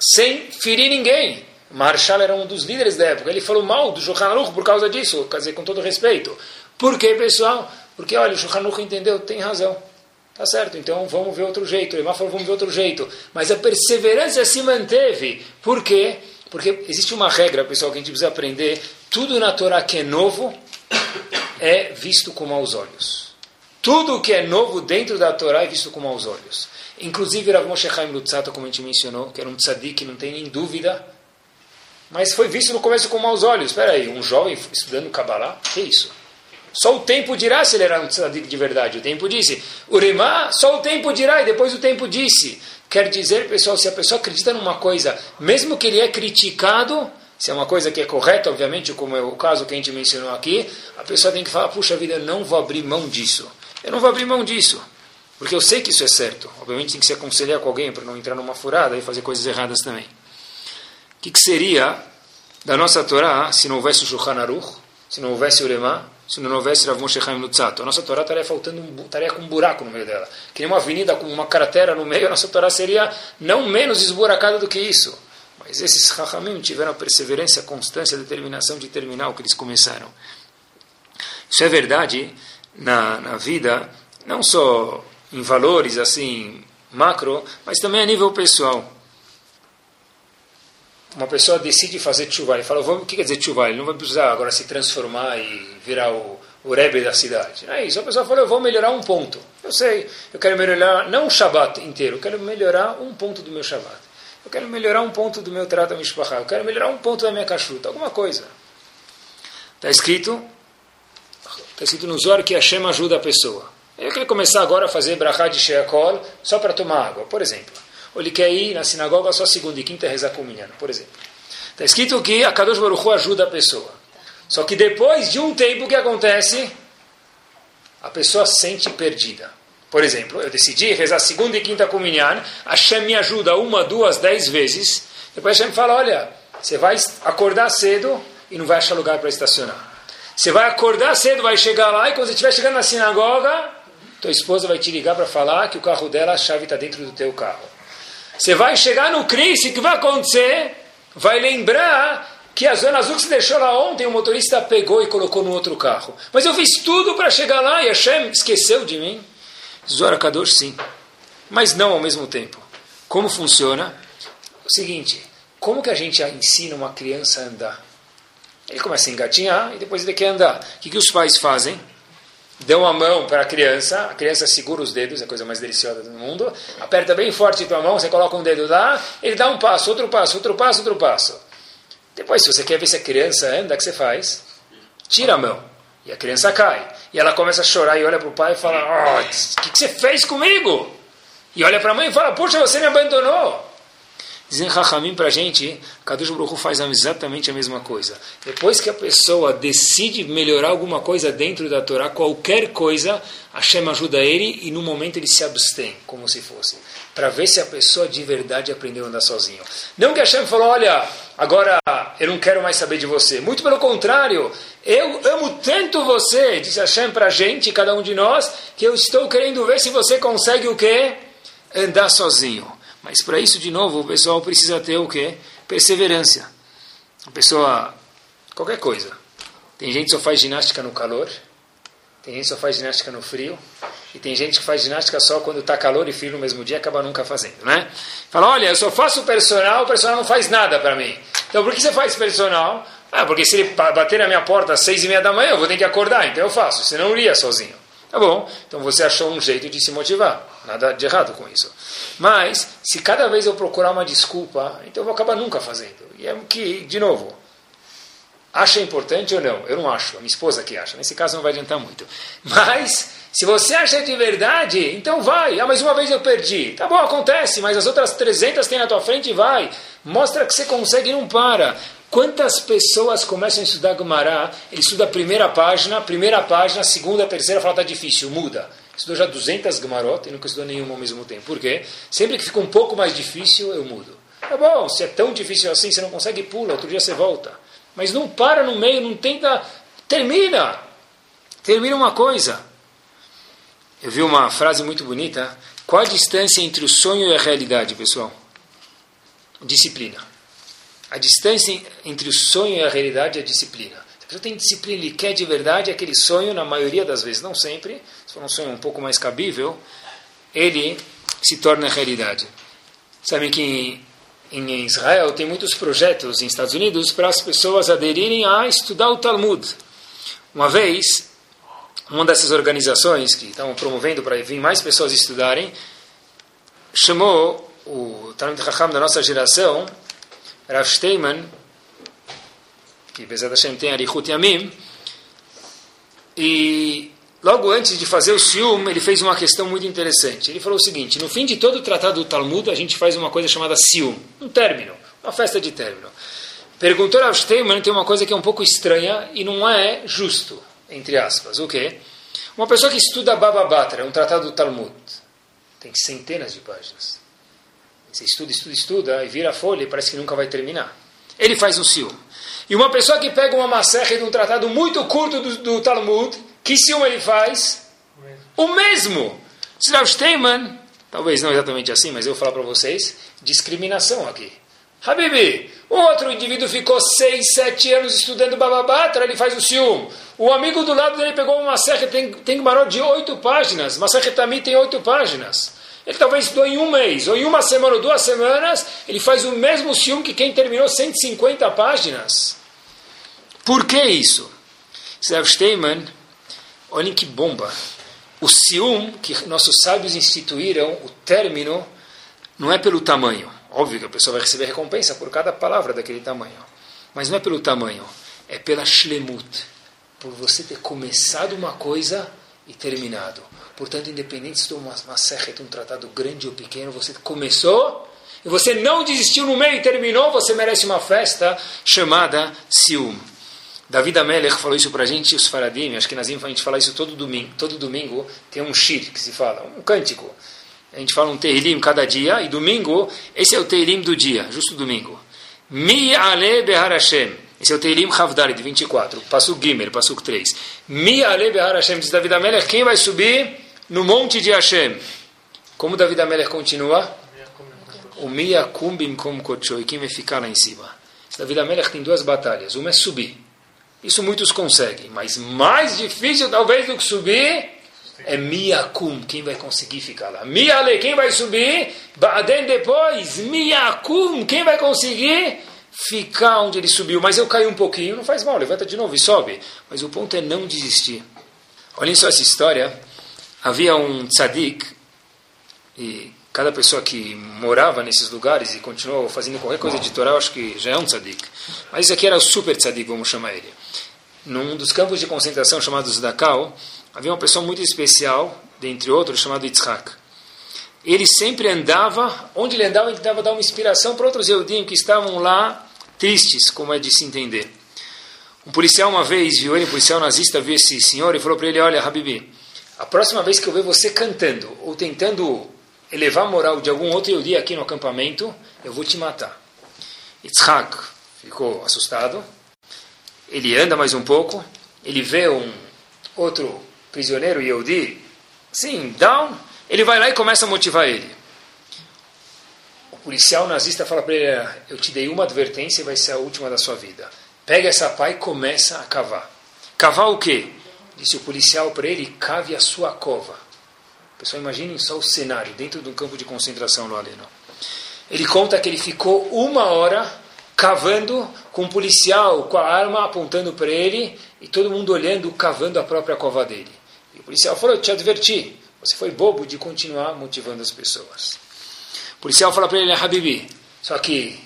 sem ferir ninguém. Marshall era um dos líderes da época, ele falou mal do Shulchan por causa disso, quer dizer, com todo respeito. Por quê, pessoal? Porque, olha, o Shulchan entendeu, tem razão. Tá certo, então vamos ver outro jeito. Emar falou, vamos ver outro jeito. Mas a perseverança se manteve. Por quê? Porque existe uma regra, pessoal, que a gente precisa aprender. Tudo na Torá que é novo é visto com maus olhos. Tudo que é novo dentro da Torá é visto com maus olhos. Inclusive Rav Moshe Chaim Lutzata, como a gente mencionou, que era um tzadik, não tem nem dúvida. Mas foi visto no começo com maus olhos. Espera aí, um jovem estudando Kabbalah? Que isso? Só o tempo dirá se ele era um tzadik de verdade. O tempo disse. Uremá, só o tempo dirá e depois o tempo disse. Quer dizer, pessoal, se a pessoa acredita numa coisa, mesmo que ele é criticado, se é uma coisa que é correta, obviamente, como é o caso que a gente mencionou aqui, a pessoa tem que falar, puxa vida, eu não vou abrir mão disso. Eu não vou abrir mão disso. Porque eu sei que isso é certo. Obviamente tem que se aconselhar com alguém para não entrar numa furada e fazer coisas erradas também. O que, que seria da nossa Torá se não houvesse o Shulchan Aruch, se não houvesse o Uremá, se não houvesse Rav Moshe Chaim Lutzato. A nossa Torá estaria faltando um, estaria com um buraco no meio dela. Que nem uma avenida com uma cratera no meio, a nossa Torá seria não menos esburacada do que isso. Mas esses Chachamim tiveram a perseverança, a constância, a determinação de terminar o que eles começaram. Isso é verdade na, na vida, não só em valores assim macro, mas também a nível pessoal uma pessoa decide fazer chuva, ele fala, o que quer dizer chuva? Ele não vai precisar agora se transformar e virar o, o Rebbe da cidade. Não é isso. A pessoa fala, eu vou melhorar um ponto. Eu sei, eu quero melhorar, não o Shabat inteiro, eu quero melhorar um ponto do meu Shabat. Eu quero melhorar um ponto do meu Trata Mishpachá. Eu quero melhorar um ponto da minha cachuta, alguma coisa. Está escrito, está escrito no Zohar que Hashem ajuda a pessoa. Eu quero começar agora a fazer brachá de Sheakol só para tomar água, por exemplo ou ele quer ir na sinagoga só segunda e quinta rezar com o minyan, por exemplo. Está escrito que a Kadosh Baruch Hu ajuda a pessoa. Só que depois de um tempo, o que acontece? A pessoa se sente perdida. Por exemplo, eu decidi rezar segunda e quinta com o minyan, Hashem me ajuda uma, duas, dez vezes. Depois Hashem fala, olha, você vai acordar cedo e não vai achar lugar para estacionar. Você vai acordar cedo, vai chegar lá e quando você estiver chegando na sinagoga, tua esposa vai te ligar para falar que o carro dela, a chave está dentro do teu carro. Você vai chegar no Cris e o que vai acontecer? Vai lembrar que a zona azul que você deixou lá ontem, o motorista pegou e colocou no outro carro. Mas eu fiz tudo para chegar lá e Hashem esqueceu de mim. Zora Kadosh, sim. Mas não ao mesmo tempo. Como funciona? O seguinte, como que a gente ensina uma criança a andar? Ele começa a engatinhar e depois ele quer andar. O que, que os pais fazem? Dão a mão para a criança, a criança segura os dedos, é a coisa mais deliciosa do mundo, aperta bem forte a tua mão, você coloca um dedo lá, ele dá um passo, outro passo, outro passo, outro passo. Depois, se você quer ver se a criança anda, o que você faz? Tira a mão. E a criança cai. E ela começa a chorar e olha para o pai e fala, o oh, que, que você fez comigo? E olha para a mãe e fala, puxa, você me abandonou. Dizem Rahamim para a gente, Kadosh Baruch faz exatamente a mesma coisa. Depois que a pessoa decide melhorar alguma coisa dentro da Torá, qualquer coisa, Hashem ajuda ele e no momento ele se abstém, como se fosse. Para ver se a pessoa de verdade aprendeu a andar sozinho. Não que Hashem falou, olha, agora eu não quero mais saber de você. Muito pelo contrário, eu amo tanto você, disse Hashem para a gente, cada um de nós, que eu estou querendo ver se você consegue o quê? Andar sozinho. Mas para isso, de novo, o pessoal precisa ter o quê? Perseverança. A pessoa, qualquer coisa. Tem gente que só faz ginástica no calor, tem gente que só faz ginástica no frio, e tem gente que faz ginástica só quando está calor e frio no mesmo dia, acaba nunca fazendo, né? Fala, olha, eu só faço personal, o personal não faz nada para mim. Então, por que você faz personal? Ah, porque se ele bater na minha porta às seis e meia da manhã, eu vou ter que acordar, então eu faço, senão eu iria sozinho. Tá bom, então você achou um jeito de se motivar. Nada de errado com isso. Mas, se cada vez eu procurar uma desculpa, então eu vou acabar nunca fazendo. E é que, de novo, acha importante ou não? Eu não acho, a minha esposa que acha. Nesse caso não vai adiantar muito. Mas, se você acha de verdade, então vai. Ah, mas uma vez eu perdi. Tá bom, acontece, mas as outras 300 tem na tua frente vai. Mostra que você consegue e não para. Quantas pessoas começam a estudar Gumará, ele estuda a primeira página, primeira página, segunda, terceira, fala, está difícil, muda. Estudou já 200 Gumarot e nunca estudou nenhuma ao mesmo tempo. Por quê? Sempre que fica um pouco mais difícil, eu mudo. Tá bom, se é tão difícil assim, você não consegue, pula, outro dia você volta. Mas não para no meio, não tenta, termina. Termina uma coisa. Eu vi uma frase muito bonita. Qual a distância entre o sonho e a realidade, pessoal? Disciplina. A distância entre o sonho e a realidade é a disciplina. Se a pessoa tem disciplina e quer de verdade aquele sonho, na maioria das vezes, não sempre, for um sonho um pouco mais cabível, ele se torna realidade. Sabem que em Israel tem muitos projetos em Estados Unidos para as pessoas aderirem a estudar o Talmud. Uma vez, uma dessas organizações que estavam promovendo para vir mais pessoas estudarem, chamou o Talmud Raham da nossa geração Rav Steinman, que Bezat Hashem tem Arichut Yamim, e logo antes de fazer o Sium, ele fez uma questão muito interessante. Ele falou o seguinte: no fim de todo o tratado do Talmud, a gente faz uma coisa chamada Sium, um término, uma festa de término. Perguntou Rav Steinman, tem uma coisa que é um pouco estranha e não é justo, entre aspas. O quê? Uma pessoa que estuda Baba Batra, um tratado do Talmud, tem centenas de páginas. Você estuda, estuda, estuda, e vira a folha e parece que nunca vai terminar. Ele faz um ciúme. E uma pessoa que pega uma macerra de um tratado muito curto do, do Talmud, que ciúme ele faz? O mesmo. Srav Steinman, talvez não exatamente assim, mas eu vou falar para vocês, discriminação aqui. Habibi, um outro indivíduo ficou seis, sete anos estudando Bababatra, ele faz o ciúme. O amigo do lado dele pegou uma macerra, tem, tem maró de oito páginas. Macerra também tem oito páginas. Ele talvez estudou em um mês, ou em uma semana ou duas semanas, ele faz o mesmo ciúme que quem terminou 150 páginas. Por que isso? Zev Steinman, olhem que bomba. O ciúme que nossos sábios instituíram, o término, não é pelo tamanho. Óbvio que a pessoa vai receber recompensa por cada palavra daquele tamanho. Mas não é pelo tamanho, é pela shlemut. Por você ter começado uma coisa e terminado. Portanto, independente se uma, uma serra um tratado grande ou pequeno, você começou e você não desistiu no meio e terminou, você merece uma festa chamada Sium. David Amelech falou isso para a gente, os Faradim, acho que nas a gente fala isso todo domingo, todo domingo tem um shir que se fala, um cântico. A gente fala um Teilim cada dia, e domingo, esse é o Teilim do dia, justo domingo. Mi ale behar Hashem. Esse é o Teilim Havdari, de 24. Passuk Gimer, Passuk 3. Mi ale behar Hashem, diz David Amelech, quem vai subir no monte de Hashem. Como David Amelech continua? O Mia Kumbim Kom Kochoi, quem vai ficar lá em cima? David Amelech tem duas batalhas. Uma é subir. Isso muitos conseguem. Mas mais difícil, talvez, do que subir é Miakum, quem vai conseguir ficar lá. Miale, quem vai subir? Baden depois, Miakum, quem vai conseguir ficar onde ele subiu? Mas eu caí um pouquinho, não faz mal, levanta de novo e sobe. Mas o ponto é não desistir. Olhem só essa história havia um tzadik, e cada pessoa que morava nesses lugares e continuou fazendo qualquer coisa eu acho que já é um tzadik. Mas esse aqui era o super tzadik, vamos chamar ele. Num dos campos de concentração chamados Dachau, havia uma pessoa muito especial, dentre outros, chamado Yitzhak. ele sempre andava, onde ele andava, ele dava dar uma inspiração para outros Eudim que estavam lá tristes, como é de se entender. Um policial uma vez viu ele, um policial nazista, viu esse senhor e falou para ele, olha, Habibi, a próxima vez que eu ver você cantando ou tentando elevar a moral de algum outro Yehudi aqui no acampamento, eu vou te matar. Yitzhak ficou assustado, ele anda mais um pouco, ele vê um outro prisioneiro Yehudi, sim, down, ele vai lá e começa a motivar ele. O policial nazista fala para ele: Eu te dei uma advertência e vai ser a última da sua vida. Pega essa pá e começa a cavar. Cavar o quê? Disse o policial para ele: Cave a sua cova. Pessoal, imaginem só o cenário dentro de um campo de concentração no Aleno. Ele conta que ele ficou uma hora cavando com um policial com a arma apontando para ele e todo mundo olhando, cavando a própria cova dele. E o policial falou: Eu te adverti. Você foi bobo de continuar motivando as pessoas. O policial fala para ele, Habibi, só que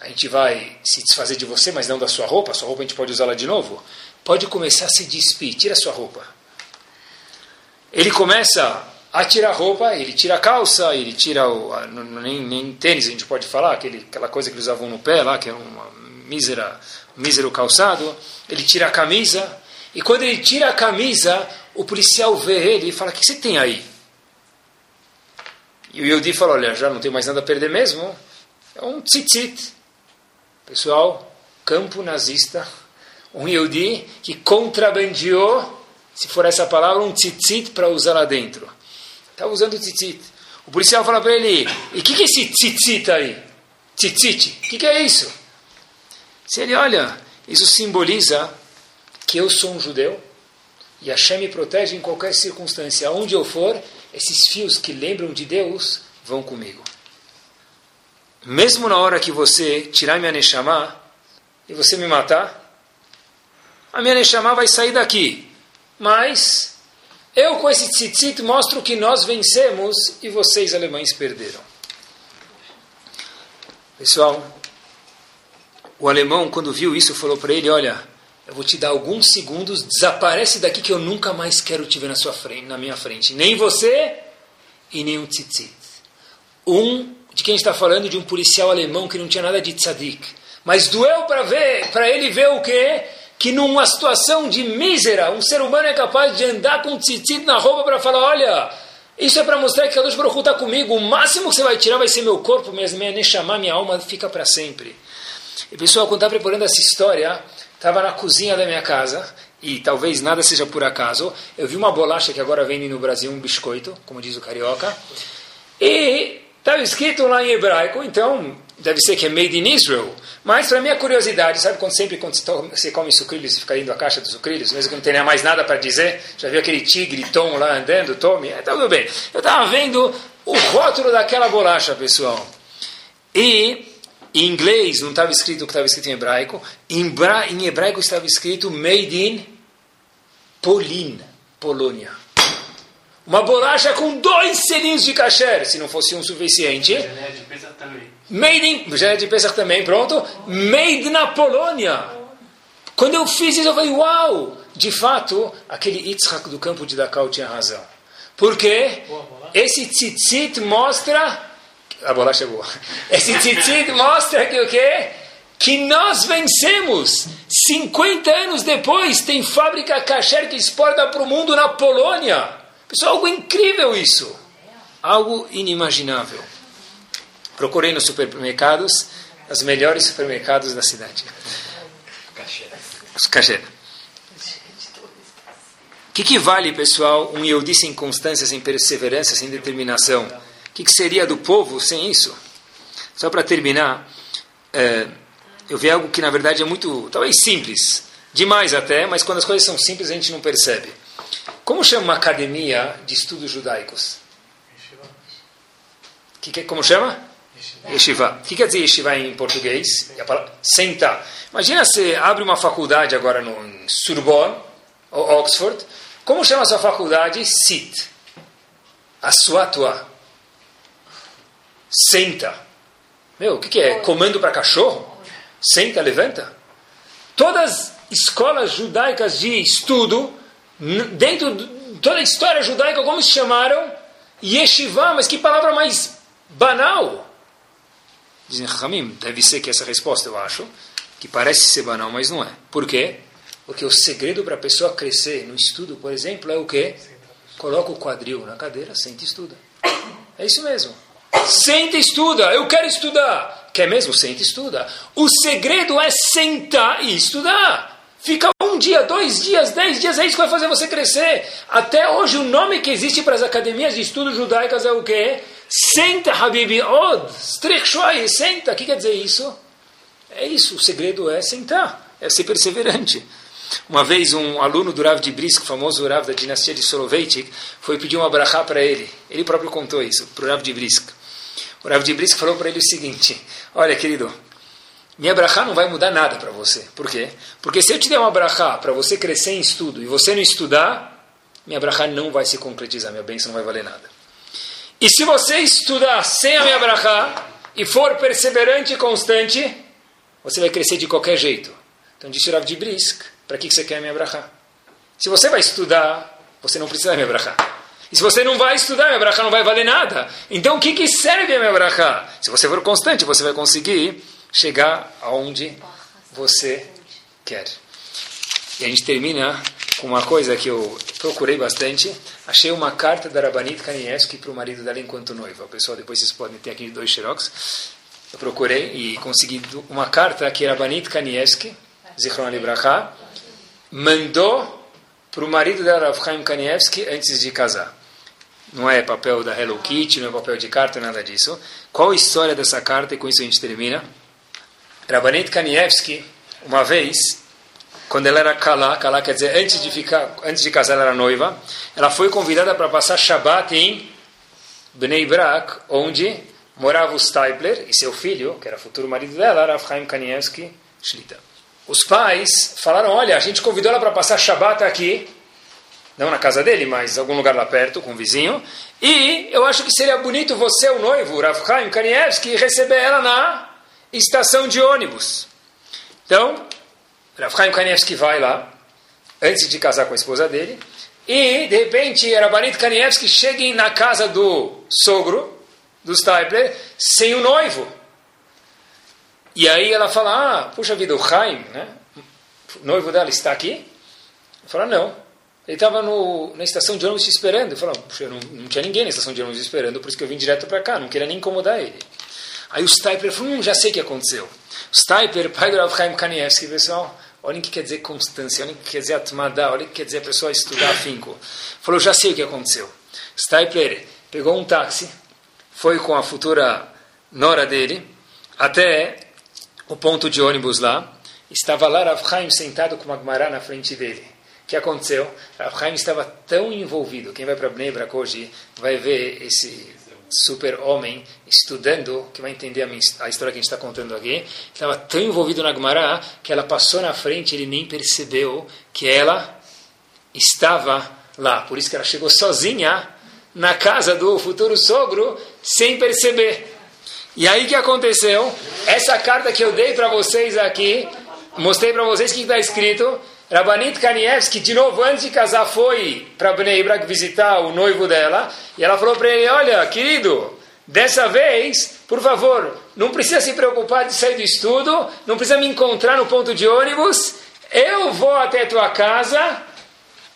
a gente vai se desfazer de você, mas não da sua roupa, sua roupa a gente pode usá-la de novo. Pode começar a se despir, tira a sua roupa. Ele começa a tirar a roupa, ele tira a calça, ele tira o. nem, nem tênis a gente pode falar, aquele, aquela coisa que eles usavam no pé lá, que é uma mísera, um mísero calçado. Ele tira a camisa, e quando ele tira a camisa, o policial vê ele e fala: O que você tem aí? E o Yodi fala: Olha, já não tenho mais nada a perder mesmo. É um tzitzit. Pessoal, campo nazista. Um Yodi que contrabandeou, se for essa palavra, um tzitzit para usar lá dentro. Estava usando o tzitzit. O policial fala para ele: E o que, que é esse tzitzit aí? Tzitzit? O que, que é isso? Se ele olha, isso simboliza que eu sou um judeu e Hashem me protege em qualquer circunstância. Aonde eu for, esses fios que lembram de Deus vão comigo. Mesmo na hora que você tirar minha Neshama e você me matar, a minha Neshama vai sair daqui. Mas eu com esse tzitzit mostro que nós vencemos e vocês alemães perderam. Pessoal, o alemão quando viu isso falou para ele, olha, eu vou te dar alguns segundos, desaparece daqui que eu nunca mais quero te ver na, sua frente, na minha frente. Nem você e nem um tzitzit. Um, de quem está falando? De um policial alemão que não tinha nada de tzadik. Mas doeu para ver, para ele ver o quê? Que numa situação de mísera, um ser humano é capaz de andar com tzitzit na roupa para falar, olha, isso é para mostrar que Deus Baruch está comigo. O máximo que você vai tirar vai ser meu corpo, mas nem chamar minha alma fica para sempre. E pessoal, quando está preparando essa história, Estava na cozinha da minha casa, e talvez nada seja por acaso, eu vi uma bolacha que agora vende no Brasil, um biscoito, como diz o carioca, e estava escrito lá em hebraico, então deve ser que é made in Israel. Mas, para minha curiosidade, sabe quando sempre quando você come sucrilhos e fica indo a caixa dos sucrilhos, mesmo que não tenha mais nada para dizer, já viu aquele tigre Tom lá andando, tome? É, tudo bem. Eu estava vendo o rótulo daquela bolacha, pessoal. E em inglês não estava escrito o que estava escrito em hebraico. Em, bra, em hebraico estava escrito Made in Polin, Polônia. Uma bolacha com dois selinhos de kasher, se não fosse um suficiente. Made in, já é de Pesach também, pronto. Made na Polônia. Quando eu fiz isso, eu falei, uau! De fato, aquele Yitzhak do campo de Dakar tinha razão. Porque esse tzitzit mostra a bolacha é boa. Esse tzitzit mostra que o quê? Que nós vencemos. 50 anos depois, tem fábrica kasher que exporta para o mundo na Polônia. Pessoal, algo incrível isso. Algo inimaginável. Procurei nos supermercados, os melhores supermercados da cidade. Os kasher. O que, que vale, pessoal, um Yehudi sem constância, sem perseverança, sem determinação? O que, que seria do povo sem isso? Só para terminar, é, eu vi algo que na verdade é muito, talvez simples, demais até, mas quando as coisas são simples a gente não percebe. Como chama uma academia de estudos judaicos? Que, que, como chama? Yeshiva. O que quer dizer yeshiva em português? Sentar. Imagina você abre uma faculdade agora no Sorbonne, ou Oxford. Como chama a sua faculdade? Sit. A sua tua. Senta. Meu, o que, que é? Comando para cachorro? Senta, levanta. Todas escolas judaicas de estudo, dentro de toda a história judaica, como se chamaram? Yeshiva, mas que palavra mais banal. Dizem Ramim, deve ser que essa resposta eu acho, que parece ser banal, mas não é. Por quê? Porque o segredo para a pessoa crescer no estudo, por exemplo, é o quê? Coloca o quadril na cadeira, senta e estuda. É isso mesmo. Senta e estuda. Eu quero estudar. Quer mesmo? Senta e estuda. O segredo é sentar e estudar. Fica um dia, dois dias, dez dias, é isso que vai fazer você crescer. Até hoje, o nome que existe para as academias de estudo judaicas é o quê? Senta, Habibi, Od, Strichshoi, senta. O que quer dizer isso? É isso, o segredo é sentar, é ser perseverante. Uma vez um aluno do Rav de Brisk, famoso Rav da dinastia de Soloveitchik, foi pedir um abrahá para ele. Ele próprio contou isso, para o Rav de Brisk. O Rav de Brisk falou para ele o seguinte, olha querido, minha brachá não vai mudar nada para você. Por quê? Porque se eu te der uma brachá para você crescer em estudo e você não estudar, minha brachá não vai se concretizar, minha bênção não vai valer nada. E se você estudar sem a minha brachá e for perseverante e constante, você vai crescer de qualquer jeito. Então disse Rav de Brisk, para que você quer a minha brachá? Se você vai estudar, você não precisa da minha brachá. E se você não vai estudar, minha brachá não vai valer nada. Então o que, que serve a minha brachá? Se você for constante, você vai conseguir chegar aonde você quer. E a gente termina com uma coisa que eu procurei bastante. Achei uma carta da Rabanit Kanievski para o marido dela enquanto noiva. Pessoal, depois vocês podem ter aqui dois xerox. Eu procurei e consegui uma carta que Rabanit Kanievski, Zichron Libraha, mandou para o marido dela, Rav Chaim Kanievski, antes de casar. Não é papel da Hello Kitty, não é papel de carta, nada disso. Qual a história dessa carta? E com isso a gente termina. Rabanit Kanievski, uma vez, quando ela era Kala, Kala quer dizer antes de ficar, antes de casar ela era noiva, ela foi convidada para passar Shabbat em Bnei Brak, onde morava o Stipler e seu filho, que era futuro marido dela, era Chaim Kanievski Shlita. Os pais falaram: Olha, a gente convidou ela para passar Shabbat aqui, não na casa dele, mas em algum lugar lá perto, com o vizinho. E eu acho que seria bonito você, o noivo, Rav Chaim Kanievski, receber ela na estação de ônibus. Então, Rav Kanievski vai lá, antes de casar com a esposa dele, e, de repente, Rabanit Kanievski chega na casa do sogro, do Stipler, sem o noivo. E aí ela fala, ah, puxa vida, o Chaim, né? o noivo dela está aqui? Fala, não. Ele estava na estação de ônibus te esperando. Falou, puxa, não, não tinha ninguém na estação de ônibus esperando, por isso que eu vim direto para cá, não queria nem incomodar ele. Aí o Stiper falou, hum, já sei o que aconteceu. O Stiper, pai do Rav Chaim Kanievski, pessoal, olhem o que quer dizer constância, olhem o que quer dizer atmada, olhem o que quer dizer a pessoa estudar afinco. Falou, já sei o que aconteceu. Stiper pegou um táxi, foi com a futura nora dele, até o ponto de ônibus lá, estava lá Rav Chaim sentado com uma Gemara na frente dele. O que aconteceu? Rav Chaim estava tão envolvido, quem vai para Bnei Brak hoje vai ver esse super homem estudando, que vai entender a, minha, a história que a gente está contando aqui, estava tão envolvido na Gemara que ela passou na frente, ele nem percebeu que ela estava lá. Por isso que ela chegou sozinha na casa do futuro sogro, sem perceber. E aí que aconteceu? Essa carta que eu dei para vocês aqui, mostrei para vocês o que está escrito. Rabanit Kanievski, de novo, antes de casar, foi para Bnei Brak visitar o noivo dela. E ela falou para ele: Olha, querido, dessa vez, por favor, não precisa se preocupar de sair do estudo, não precisa me encontrar no ponto de ônibus. Eu vou até a tua casa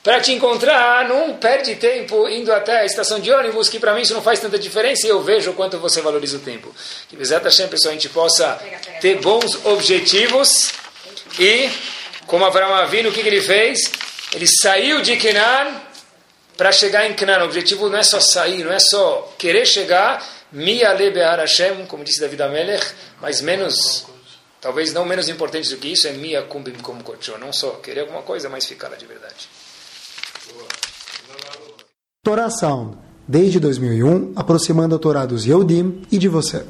para te encontrar. Não perde tempo indo até a estação de ônibus, que para mim isso não faz tanta diferença e eu vejo o quanto você valoriza o tempo. Que, Bezat Hashem, pessoal, a gente possa ter bons objetivos e como Avraham Avinu, o que, que ele fez? Ele saiu de Kenan para chegar em Kenan. O objetivo não é só sair, não é só querer chegar, Mia Lebear Hashem, como disse David Amelech, mas menos, talvez não menos importante do que isso, é Mia Kumbim Kum. Não só querer alguma coisa, mas ficar lá de verdade. Torá Sound, desde 2001, aproximando a Torá dos Yehudim e de você.